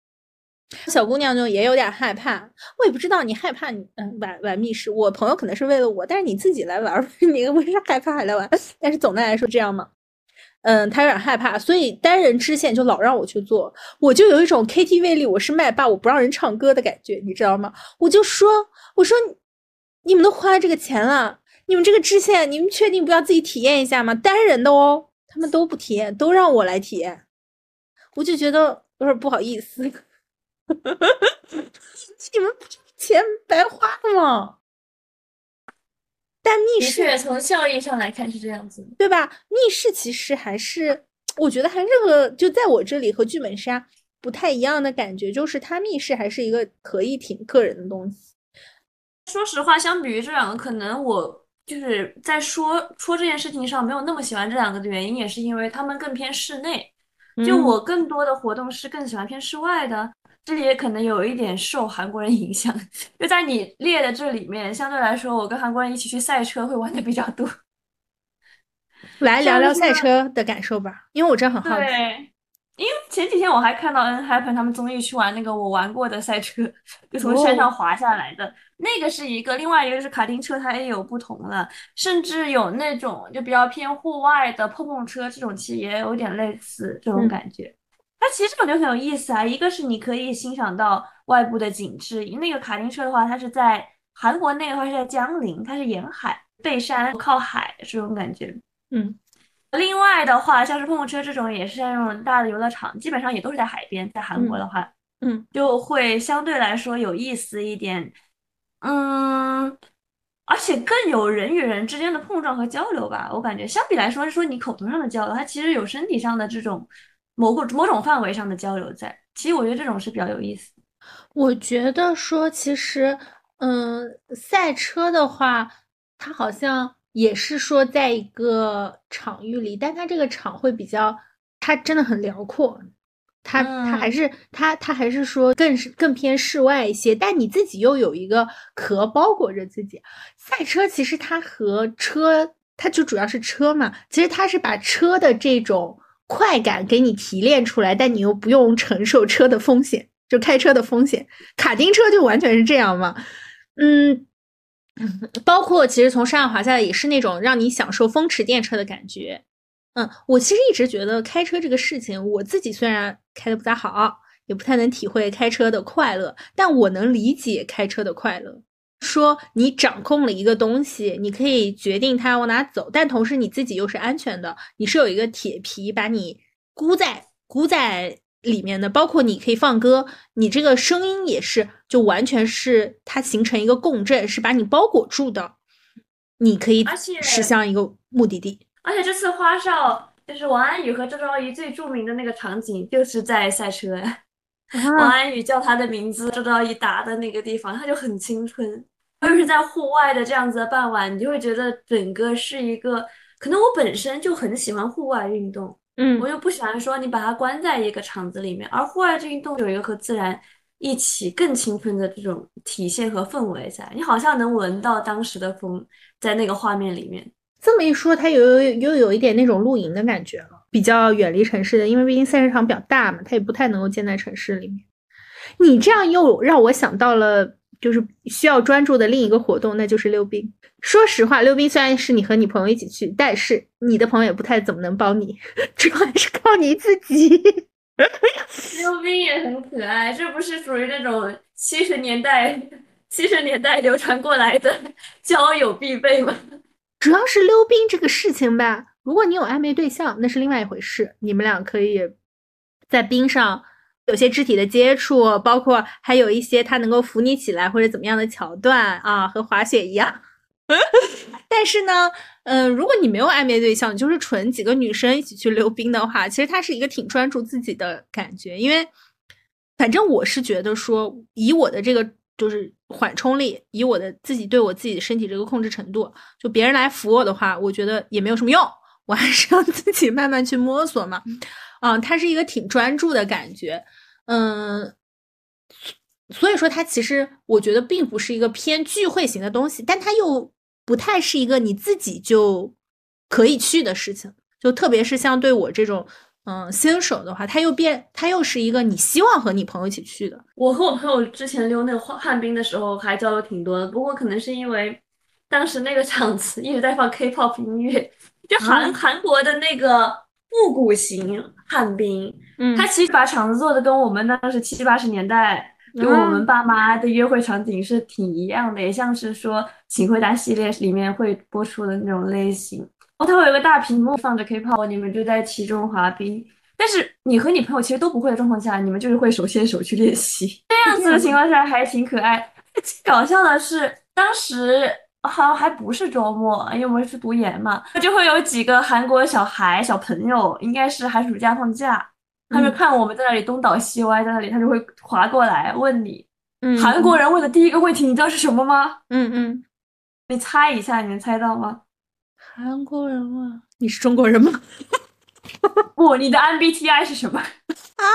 B: 小姑娘就也有点害怕，我也不知道你害怕你嗯玩玩密室，我朋友可能是为了我，但是你自己来玩，你为啥害怕还来玩？但是总的来说这样嘛。嗯，他有点害怕，所以单人支线就老让我去做，我就有一种 KTV 里我是麦霸，我不让人唱歌的感觉，你知道吗？我就说，我说你们都花这个钱了，你们这个支线，你们确定不要自己体验一下吗？单人的哦，他们都不体验，都让我来体验，我就觉得有点不好意思，你们不钱白花了吗？但密室
A: 从效益上来看是这样子，
B: 对吧？密室其实还是，我觉得还是和就在我这里和剧本杀不太一样的感觉，就是它密室还是一个可以挺个人的东西。
A: 说实话，相比于这两个，可能我就是在说说这件事情上没有那么喜欢这两个的原因，也是因为他们更偏室内，就我更多的活动是更喜欢偏室外的。这里也可能有一点受韩国人影响，就在你列的这里面，相对来说，我跟韩国人一起去赛车会玩的比较多。
B: 来聊聊赛车的感受吧，因为我真的很好奇。
A: 对，因为前几天我还看到 N Happen 他们综艺去玩那个我玩过的赛车，就从山上滑下来的。那个是一个，另外一个是卡丁车，它也有不同的，甚至有那种就比较偏户外的碰碰车，这种其实也有点类似这种感觉。它其实这种就很有意思啊，一个是你可以欣赏到外部的景致，那个卡丁车的话，它是在韩国那个话是在江陵，它是沿海背山靠海这种感觉。
B: 嗯，
A: 另外的话，像是碰碰车这种也是在那种大的游乐场，基本上也都是在海边，在韩国的话，
B: 嗯，
A: 就会相对来说有意思一点，嗯，而且更有人与人之间的碰撞和交流吧。我感觉相比来说，是说你口头上的交流，它其实有身体上的这种。某个某种范围上的交流，在其实我觉得这种是比较有意思。
B: 我觉得说，其实，嗯，赛车的话，它好像也是说在一个场域里，但它这个场会比较，它真的很辽阔。它它还是它它还是说更是更偏室外一些，但你自己又有一个壳包裹着自己。赛车其实它和车，它就主要是车嘛，其实它是把车的这种。快感给你提炼出来，但你又不用承受车的风险，就开车的风险。卡丁车就完全是这样嘛，嗯，包括其实从山上滑下来也是那种让你享受风驰电掣的感觉。嗯，我其实一直觉得开车这个事情，我自己虽然开的不咋好，也不太能体会开车的快乐，但我能理解开车的快乐。说你掌控了一个东西，你可以决定它往哪走，但同时你自己又是安全的。你是有一个铁皮把你箍在箍在里面的，包括你可以放歌，你这个声音也是，就完全是它形成一个共振，是把你包裹住的。你可以驶向一个目的地。
A: 而且这次花少就是王安宇和周昭仪最著名的那个场景，就是在赛车。王安宇叫他的名字，周昭仪答的那个地方，他就很青春。又是在户外的这样子的傍晚，你就会觉得整个是一个。可能我本身就很喜欢户外运动，
B: 嗯，
A: 我又不喜欢说你把它关在一个场子里面。而户外这运动有一个和自然一起更青春的这种体现和氛围在，你好像能闻到当时的风在那个画面里面。
B: 这么一说，它有又有一点那种露营的感觉了。比较远离城市的，因为毕竟赛车场比较大嘛，它也不太能够建在城市里面。你这样又让我想到了，就是需要专注的另一个活动，那就是溜冰。说实话，溜冰虽然是你和你朋友一起去，但是你的朋友也不太怎么能帮你，主要还是靠你自己。
A: 溜冰也很可爱，这不是属于那种七十年代七十年代流传过来的交友必备吗？
B: 主要是溜冰这个事情吧，如果你有暧昧对象，那是另外一回事，你们俩可以在冰上有些肢体的接触，包括还有一些他能够扶你起来或者怎么样的桥段啊，和滑雪一样。但是呢，嗯，如果你没有暧昧对象，就是纯几个女生一起去溜冰的话，其实它是一个挺专注自己的感觉。因为反正我是觉得说，以我的这个就是缓冲力，以我的自己对我自己的身体这个控制程度，就别人来扶我的话，我觉得也没有什么用，我还是要 自己慢慢去摸索嘛。嗯，它是一个挺专注的感觉，嗯。所以说，它其实我觉得并不是一个偏聚会型的东西，但它又。不太是一个你自己就可以去的事情，就特别是像对我这种嗯新手的话，他又变，他又是一个你希望和你朋友一起去的。
A: 我和我朋友之前溜那个旱旱冰的时候还交流挺多的，不过可能是因为当时那个场子一直在放 K-pop 音乐，就韩韩国的那个复古型旱冰，嗯，他其实把场子做的跟我们当时七八十年代。跟我们爸妈的约会场景是挺一样的，也像是说《请回答》系列里面会播出的那种类型。哦，它会有个大屏幕放着 K-pop，你们就在其中滑冰。但是你和你朋友其实都不会的状况下，你们就是会手牵手去练习。这样子的情况下还挺可爱。搞笑的是，当时好像还不是周末，因为我们是读研嘛，就会有几个韩国小孩小朋友，应该是寒暑假放假。他就看我们在那里东倒西歪，在那里他就会划过来问你，韩国人问的第一个问题你知道是什么吗？
B: 嗯嗯，
A: 你猜一下，你能猜到吗？
B: 韩国人问你是中国人吗？
A: 不，你的 MBTI 是什么？
B: 啊，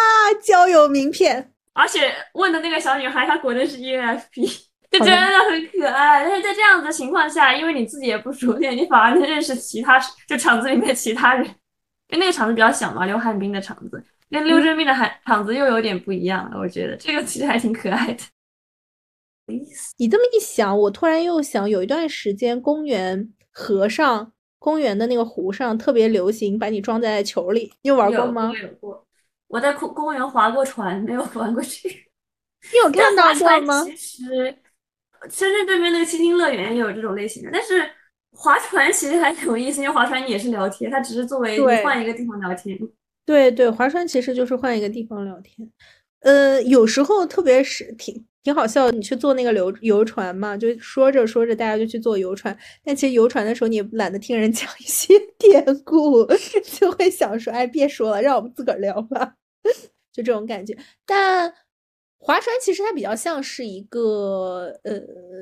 B: 交友名片。
A: 而且问的那个小女孩她果真是 ENFP，就真的很可爱。但是在这样子的情况下，因为你自己也不熟练，你反而能认识其他就场子里面的其他人，因为那个场子比较小嘛，溜旱冰的场子。跟溜真冰的还场子又有点不一样了，我觉得这个其实还挺可爱的。
B: 你这么一想，我突然又想，有一段时间公园河上、公园的那个湖上特别流行把你装在球里，你有玩过吗？
A: 有过，我在公公园划过船，没有玩过去。
B: 你有看到过吗？
A: 其实深圳对面那个七星乐园也有这种类型的，但是划船其实还挺有意思，因为划船你也是聊天，它只是作为你换一个地方聊天。
B: 对对，划船其实就是换一个地方聊天，呃，有时候特别是挺挺好笑，你去坐那个游游船嘛，就说着说着大家就去坐游船，但其实游船的时候你也懒得听人讲一些 典故，就会想说，哎，别说了，让我们自个儿聊吧，就这种感觉。但划船其实它比较像是一个呃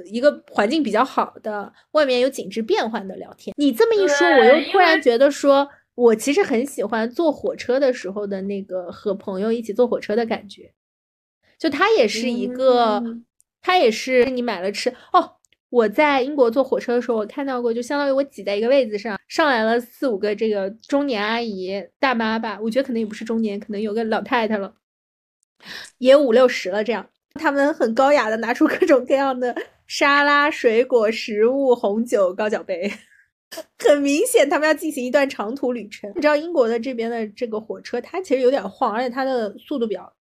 B: 一个环境比较好的，外面有景致变换的聊天。你这么一说，我又突然觉得说。我其实很喜欢坐火车的时候的那个和朋友一起坐火车的感觉，就它也是一个，它也是你买了吃哦。我在英国坐火车的时候，我看到过，就相当于我挤在一个位子上，上来了四五个这个中年阿姨大妈吧，我觉得可能也不是中年，可能有个老太太了，也五六十了这样。他们很高雅的拿出各种各样的沙拉、水果、食物、红酒、高脚杯。很明显，他们要进行一段长途旅程。你知道英国的这边的这个火车，它其实有点晃，而且它的速度比较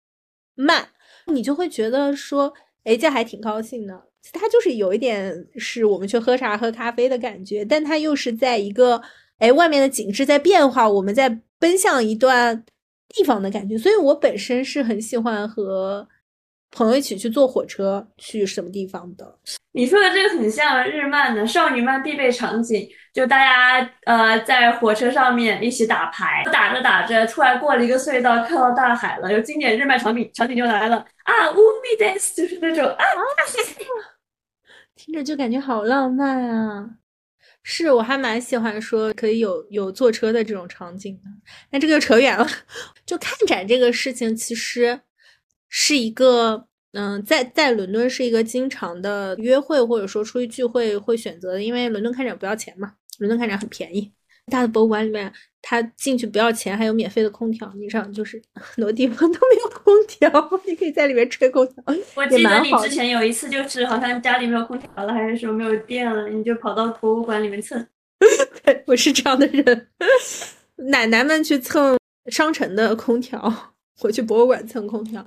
B: 慢，你就会觉得说，哎，这还挺高兴的。它就是有一点是我们去喝茶、喝咖啡的感觉，但它又是在一个，哎，外面的景致在变化，我们在奔向一段地方的感觉。所以我本身是很喜欢和。朋友一起去坐火车去什么地方的？
A: 你说的这个很像日漫的少女漫必备场景，就大家呃在火车上面一起打牌，打着打着，突然过了一个隧道，看到大海了，有经典日漫场景，场景就来了啊，乌米 dance 就是那种啊，
B: 听着就感觉好浪漫啊！是，我还蛮喜欢说可以有有坐车的这种场景的，那这个就扯远了。就看展这个事情，其实。是一个，嗯，在在伦敦是一个经常的约会或者说出去聚会会选择的，因为伦敦看展不要钱嘛，伦敦看展很便宜。大的博物馆里面，它进去不要钱，还有免费的空调，你上就是 很多地方都没有空调，你可以在里面吹空调。
A: 我记得你之前有一次就是好像家里没有空调了，还是说没有电了，你就跑到博物馆里面蹭。
B: 对，我是这样的人。奶奶们去蹭商城的空调，我去博物馆蹭空调。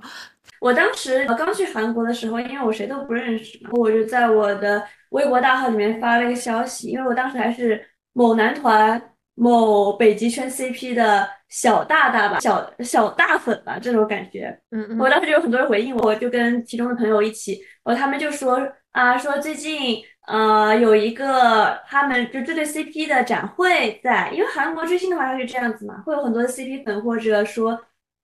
A: 我当时刚去韩国的时候，因为我谁都不认识嘛，我就在我的微博大号里面发了一个消息，因为我当时还是某男团。某北极圈 CP 的小大大吧，小小大粉吧，这种感觉。
B: 嗯嗯，
A: 我当时就有很多人回应我，我就跟其中的朋友一起，然后他们就说啊，说最近呃有一个他们就这对 CP 的展会在，因为韩国追星的话它是这样子嘛，会有很多 CP 粉或者说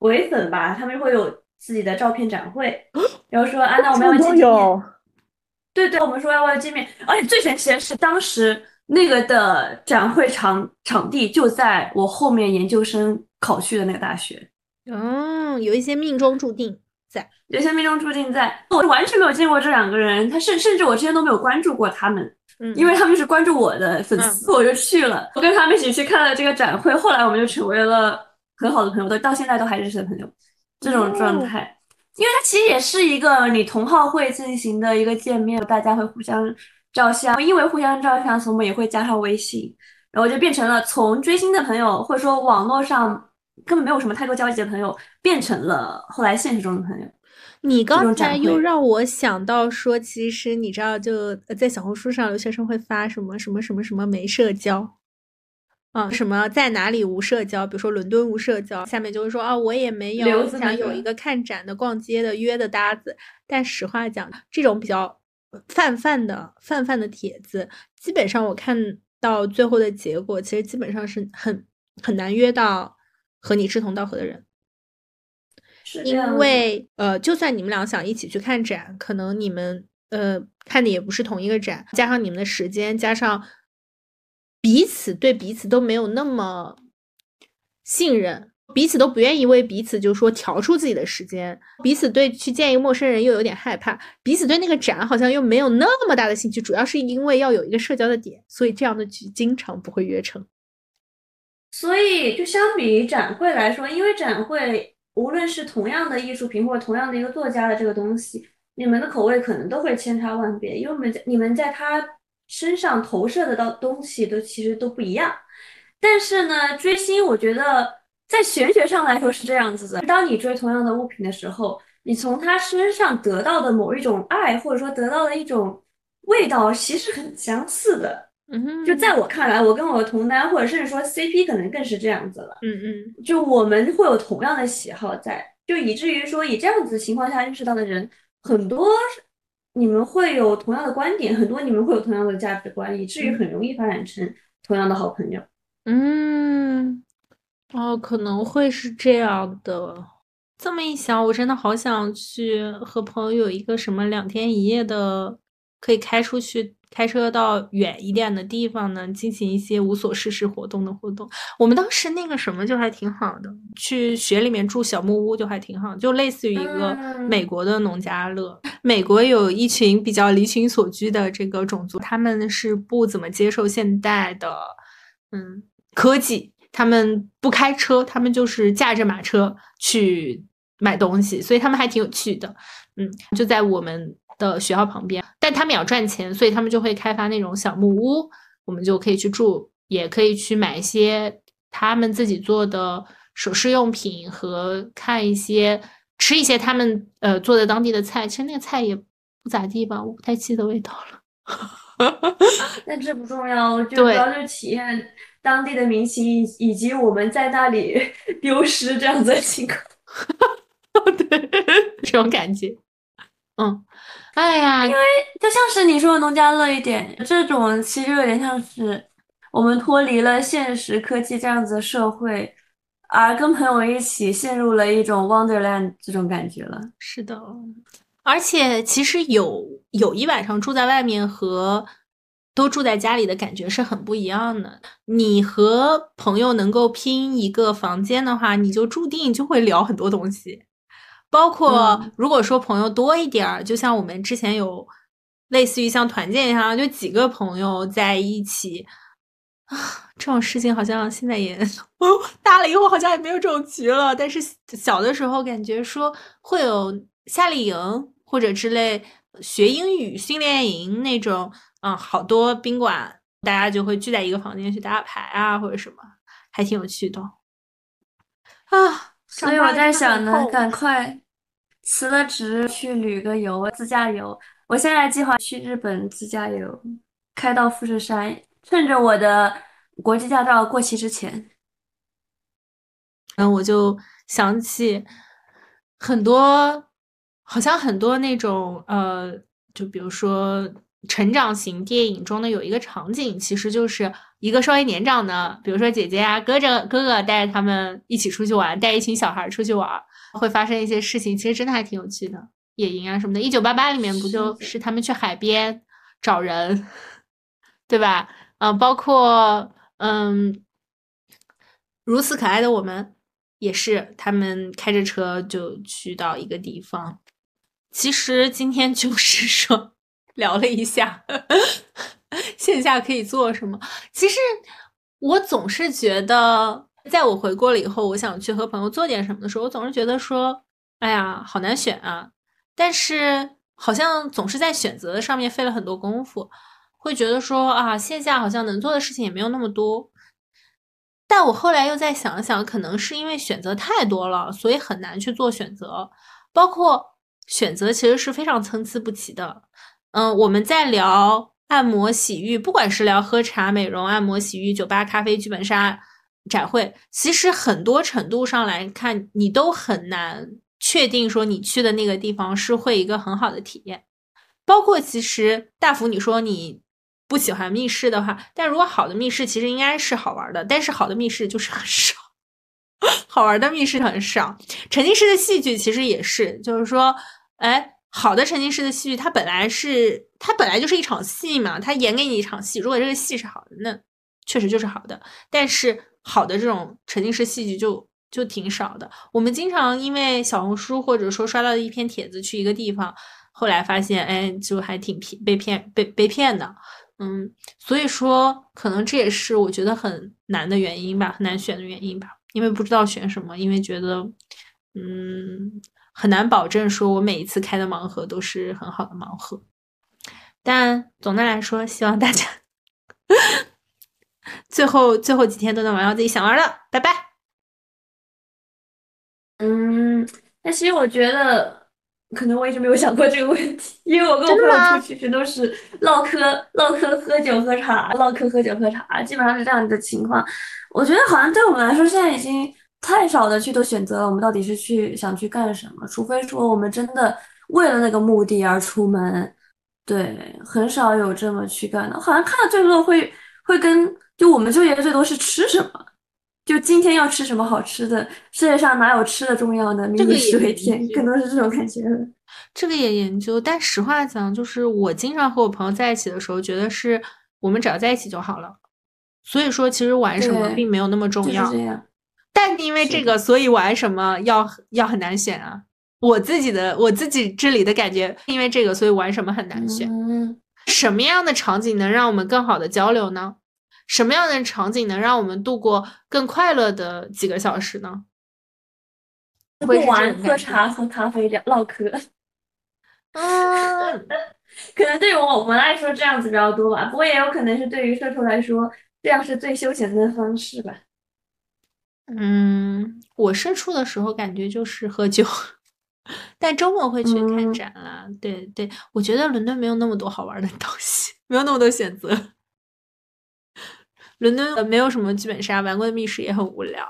A: 伪粉吧，他们会有自己的照片展会，然后说啊，那我们要见面。对对，我们说要不要见面，而且最神奇的是当时。那个的展会场场地就在我后面研究生考去的那个大学，
B: 哦，有一些命中注定在，
A: 有些命中注定在。我完全没有见过这两个人，他甚甚至我之前都没有关注过他们，
B: 嗯，
A: 因为他们是关注我的粉丝，我就去了，我跟他们一起去看了这个展会，后来我们就成为了很好的朋友，都到现在都还认识的朋友，这种状态。因为它其实也是一个你同好会进行的一个见面，大家会互相。照相，因为互相照相，所以我们也会加上微信，然后就变成了从追星的朋友，或者说网络上根本没有什么太多交集的朋友，变成了后来现实中的朋友。
B: 你刚才又让我想到说，其实你知道，就在小红书上，留学生会发什么什么什么什么没社交，啊，什么在哪里无社交，比如说伦敦无社交，下面就会说啊，我也没有想有一个看展的、逛街的、约的搭子。但实话讲，这种比较。泛泛的泛泛的帖子，基本上我看到最后的结果，其实基本上是很很难约到和你志同道合的人，因为呃，就算你们俩想一起去看展，可能你们呃看的也不是同一个展，加上你们的时间，加上彼此对彼此都没有那么信任。彼此都不愿意为彼此，就是说调出自己的时间。彼此对去见一个陌生人又有点害怕，彼此对那个展好像又没有那么大的兴趣。主要是因为要有一个社交的点，所以这样的局经常不会约成。
A: 所以，就相比展会来说，因为展会无论是同样的艺术品或者同样的一个作家的这个东西，你们的口味可能都会千差万别，因为我们在你们在他身上投射的到东西都其实都不一样。但是呢，追星，我觉得。在玄学上来说是这样子的：当你追同样的物品的时候，你从他身上得到的某一种爱，或者说得到的一种味道，其实很相似的。
B: 嗯，
A: 就在我看来，我跟我的同单，或者甚至说 CP，可能更是这样子了。
B: 嗯嗯，
A: 就我们会有同样的喜好在，就以至于说以这样子情况下认识到的人很多，你们会有同样的观点，很多你们会有同样的价值观，以至于很容易发展成同样的好朋友。
B: 嗯。哦，可能会是这样的。这么一想，我真的好想去和朋友有一个什么两天一夜的，可以开出去，开车到远一点的地方呢，进行一些无所事事活动的活动。我们当时那个什么就还挺好的，去雪里面住小木屋就还挺好，就类似于一个美国的农家乐。美国有一群比较离群所居的这个种族，他们是不怎么接受现代的，嗯，科技。他们不开车，他们就是驾着马车去买东西，所以他们还挺有趣的。嗯，就在我们的学校旁边，但他们也要赚钱，所以他们就会开发那种小木屋，我们就可以去住，也可以去买一些他们自己做的首饰用品和看一些吃一些他们呃做的当地的菜。其实那个菜也不咋地吧，我不太记得味道了。
A: 但这不重要，我觉得主要就是体验。当地的民情以以及我们在那里 丢失这样子的情况，
B: 对这种感觉，嗯，哎呀，
A: 因为就像是你说的农家乐一点，这种其实有点像是我们脱离了现实科技这样子的社会，而跟朋友一起陷入了一种 Wonderland 这种感觉了。
B: 是的，而且其实有有一晚上住在外面和。都住在家里的感觉是很不一样的。你和朋友能够拼一个房间的话，你就注定就会聊很多东西。包括如果说朋友多一点儿，就像我们之前有类似于像团建一样，就几个朋友在一起，啊，这种事情好像现在也大了以后好像也没有这种局了。但是小的时候感觉说会有夏令营或者之类学英语训练营那种，嗯，好多宾馆大家就会聚在一个房间去打打牌啊或者什么，还挺有趣的。啊，
A: 所以我在想呢，赶快辞了职去旅个游，自驾游。我现在计划去日本自驾游，开到富士山，趁着我的国际驾照过期之前。
B: 然后我就想起很多，好像很多那种呃，就比如说成长型电影中的有一个场景，其实就是一个稍微年长的，比如说姐姐啊、哥哥、哥哥带着他们一起出去玩，带一群小孩出去玩，会发生一些事情，其实真的还挺有趣的。野营啊什么的，一九八八里面不就是他们去海边找人，对吧？嗯，包括嗯，如此可爱的我们也是，他们开着车就去到一个地方。其实今天就是说聊了一下 线下可以做什么。其实我总是觉得，在我回国了以后，我想去和朋友做点什么的时候，我总是觉得说，哎呀，好难选啊。但是好像总是在选择的上面费了很多功夫，会觉得说啊，线下好像能做的事情也没有那么多。但我后来又再想想，可能是因为选择太多了，所以很难去做选择。包括选择其实是非常参差不齐的。嗯，我们在聊按摩、洗浴，不管是聊喝茶、美容、按摩、洗浴、酒吧、咖啡、剧本杀、展会，其实很多程度上来看，你都很难。确定说你去的那个地方是会一个很好的体验，包括其实大福你说你不喜欢密室的话，但如果好的密室其实应该是好玩的，但是好的密室就是很少，好玩的密室很少。沉浸式的戏剧其实也是，就是说，哎，好的沉浸式的戏剧它本来是它本来就是一场戏嘛，它演给你一场戏，如果这个戏是好的，那确实就是好的。但是好的这种沉浸式戏剧就。就挺少的。我们经常因为小红书或者说刷到一篇帖子去一个地方，后来发现，哎，就还挺骗被骗被被骗的。嗯，所以说可能这也是我觉得很难的原因吧，很难选的原因吧。因为不知道选什么，因为觉得，嗯，很难保证说我每一次开的盲盒都是很好的盲盒。但总的来说，希望大家 最后最后几天都能玩到自己想玩的。拜拜。
A: 嗯，但其实我觉得，可能我一直没有想过这个问题，因为我跟我朋友出去全都是唠嗑、唠嗑、喝酒、喝茶、唠嗑、喝酒、喝茶，基本上是这样的情况。我觉得好像对我们来说，现在已经太少的去做选择了。我们到底是去想去干什么？除非说我们真的为了那个目的而出门，对，很少有这么去干的。好像看到最多会会跟就我们纠结的最多是吃什么。就今天要吃什么好吃的？世界上哪有吃的重要呢？民以食为天，更多是这种感觉。
B: 这个也研究，但实话讲，就是我经常和我朋友在一起的时候，觉得是我们只要在一起就好了。所以说，其实玩什么并没有那么重要。但因为这个，所以玩什么要要很难选啊。我自己的我自己这里的感觉，因为这个，所以玩什么很难选。什么样的场景能让我们更好的交流呢？什么样的场景能让我们度过更快乐的几个小时呢？
A: 不玩喝茶喝咖啡聊唠嗑，
B: 嗯，
A: 可能对于我们来说这样子比较多吧。不过也有可能是对于社畜来说，这样是最休闲的方式吧。
B: 嗯，我社畜的时候感觉就是喝酒，但周末会去看展啦。对对，我觉得伦敦没有那么多好玩的东西，没有那么多选择。伦敦没有什么剧本杀，玩过的密室也很无聊。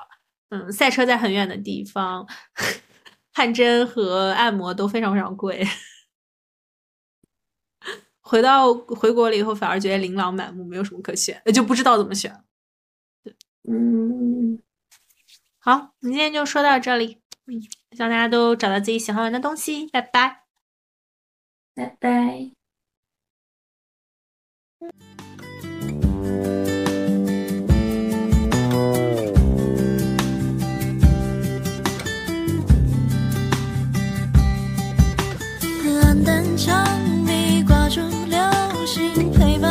B: 嗯，赛车在很远的地方，汗蒸和按摩都非常非常贵。回到回国了以后，反而觉得琳琅满目，没有什么可选，就不知道怎么选。
A: 嗯，
B: 好，我们今天就说到这里。希望大家都找到自己喜欢玩的东西。拜拜，
A: 拜拜。暗淡墙壁挂住流星，陪伴。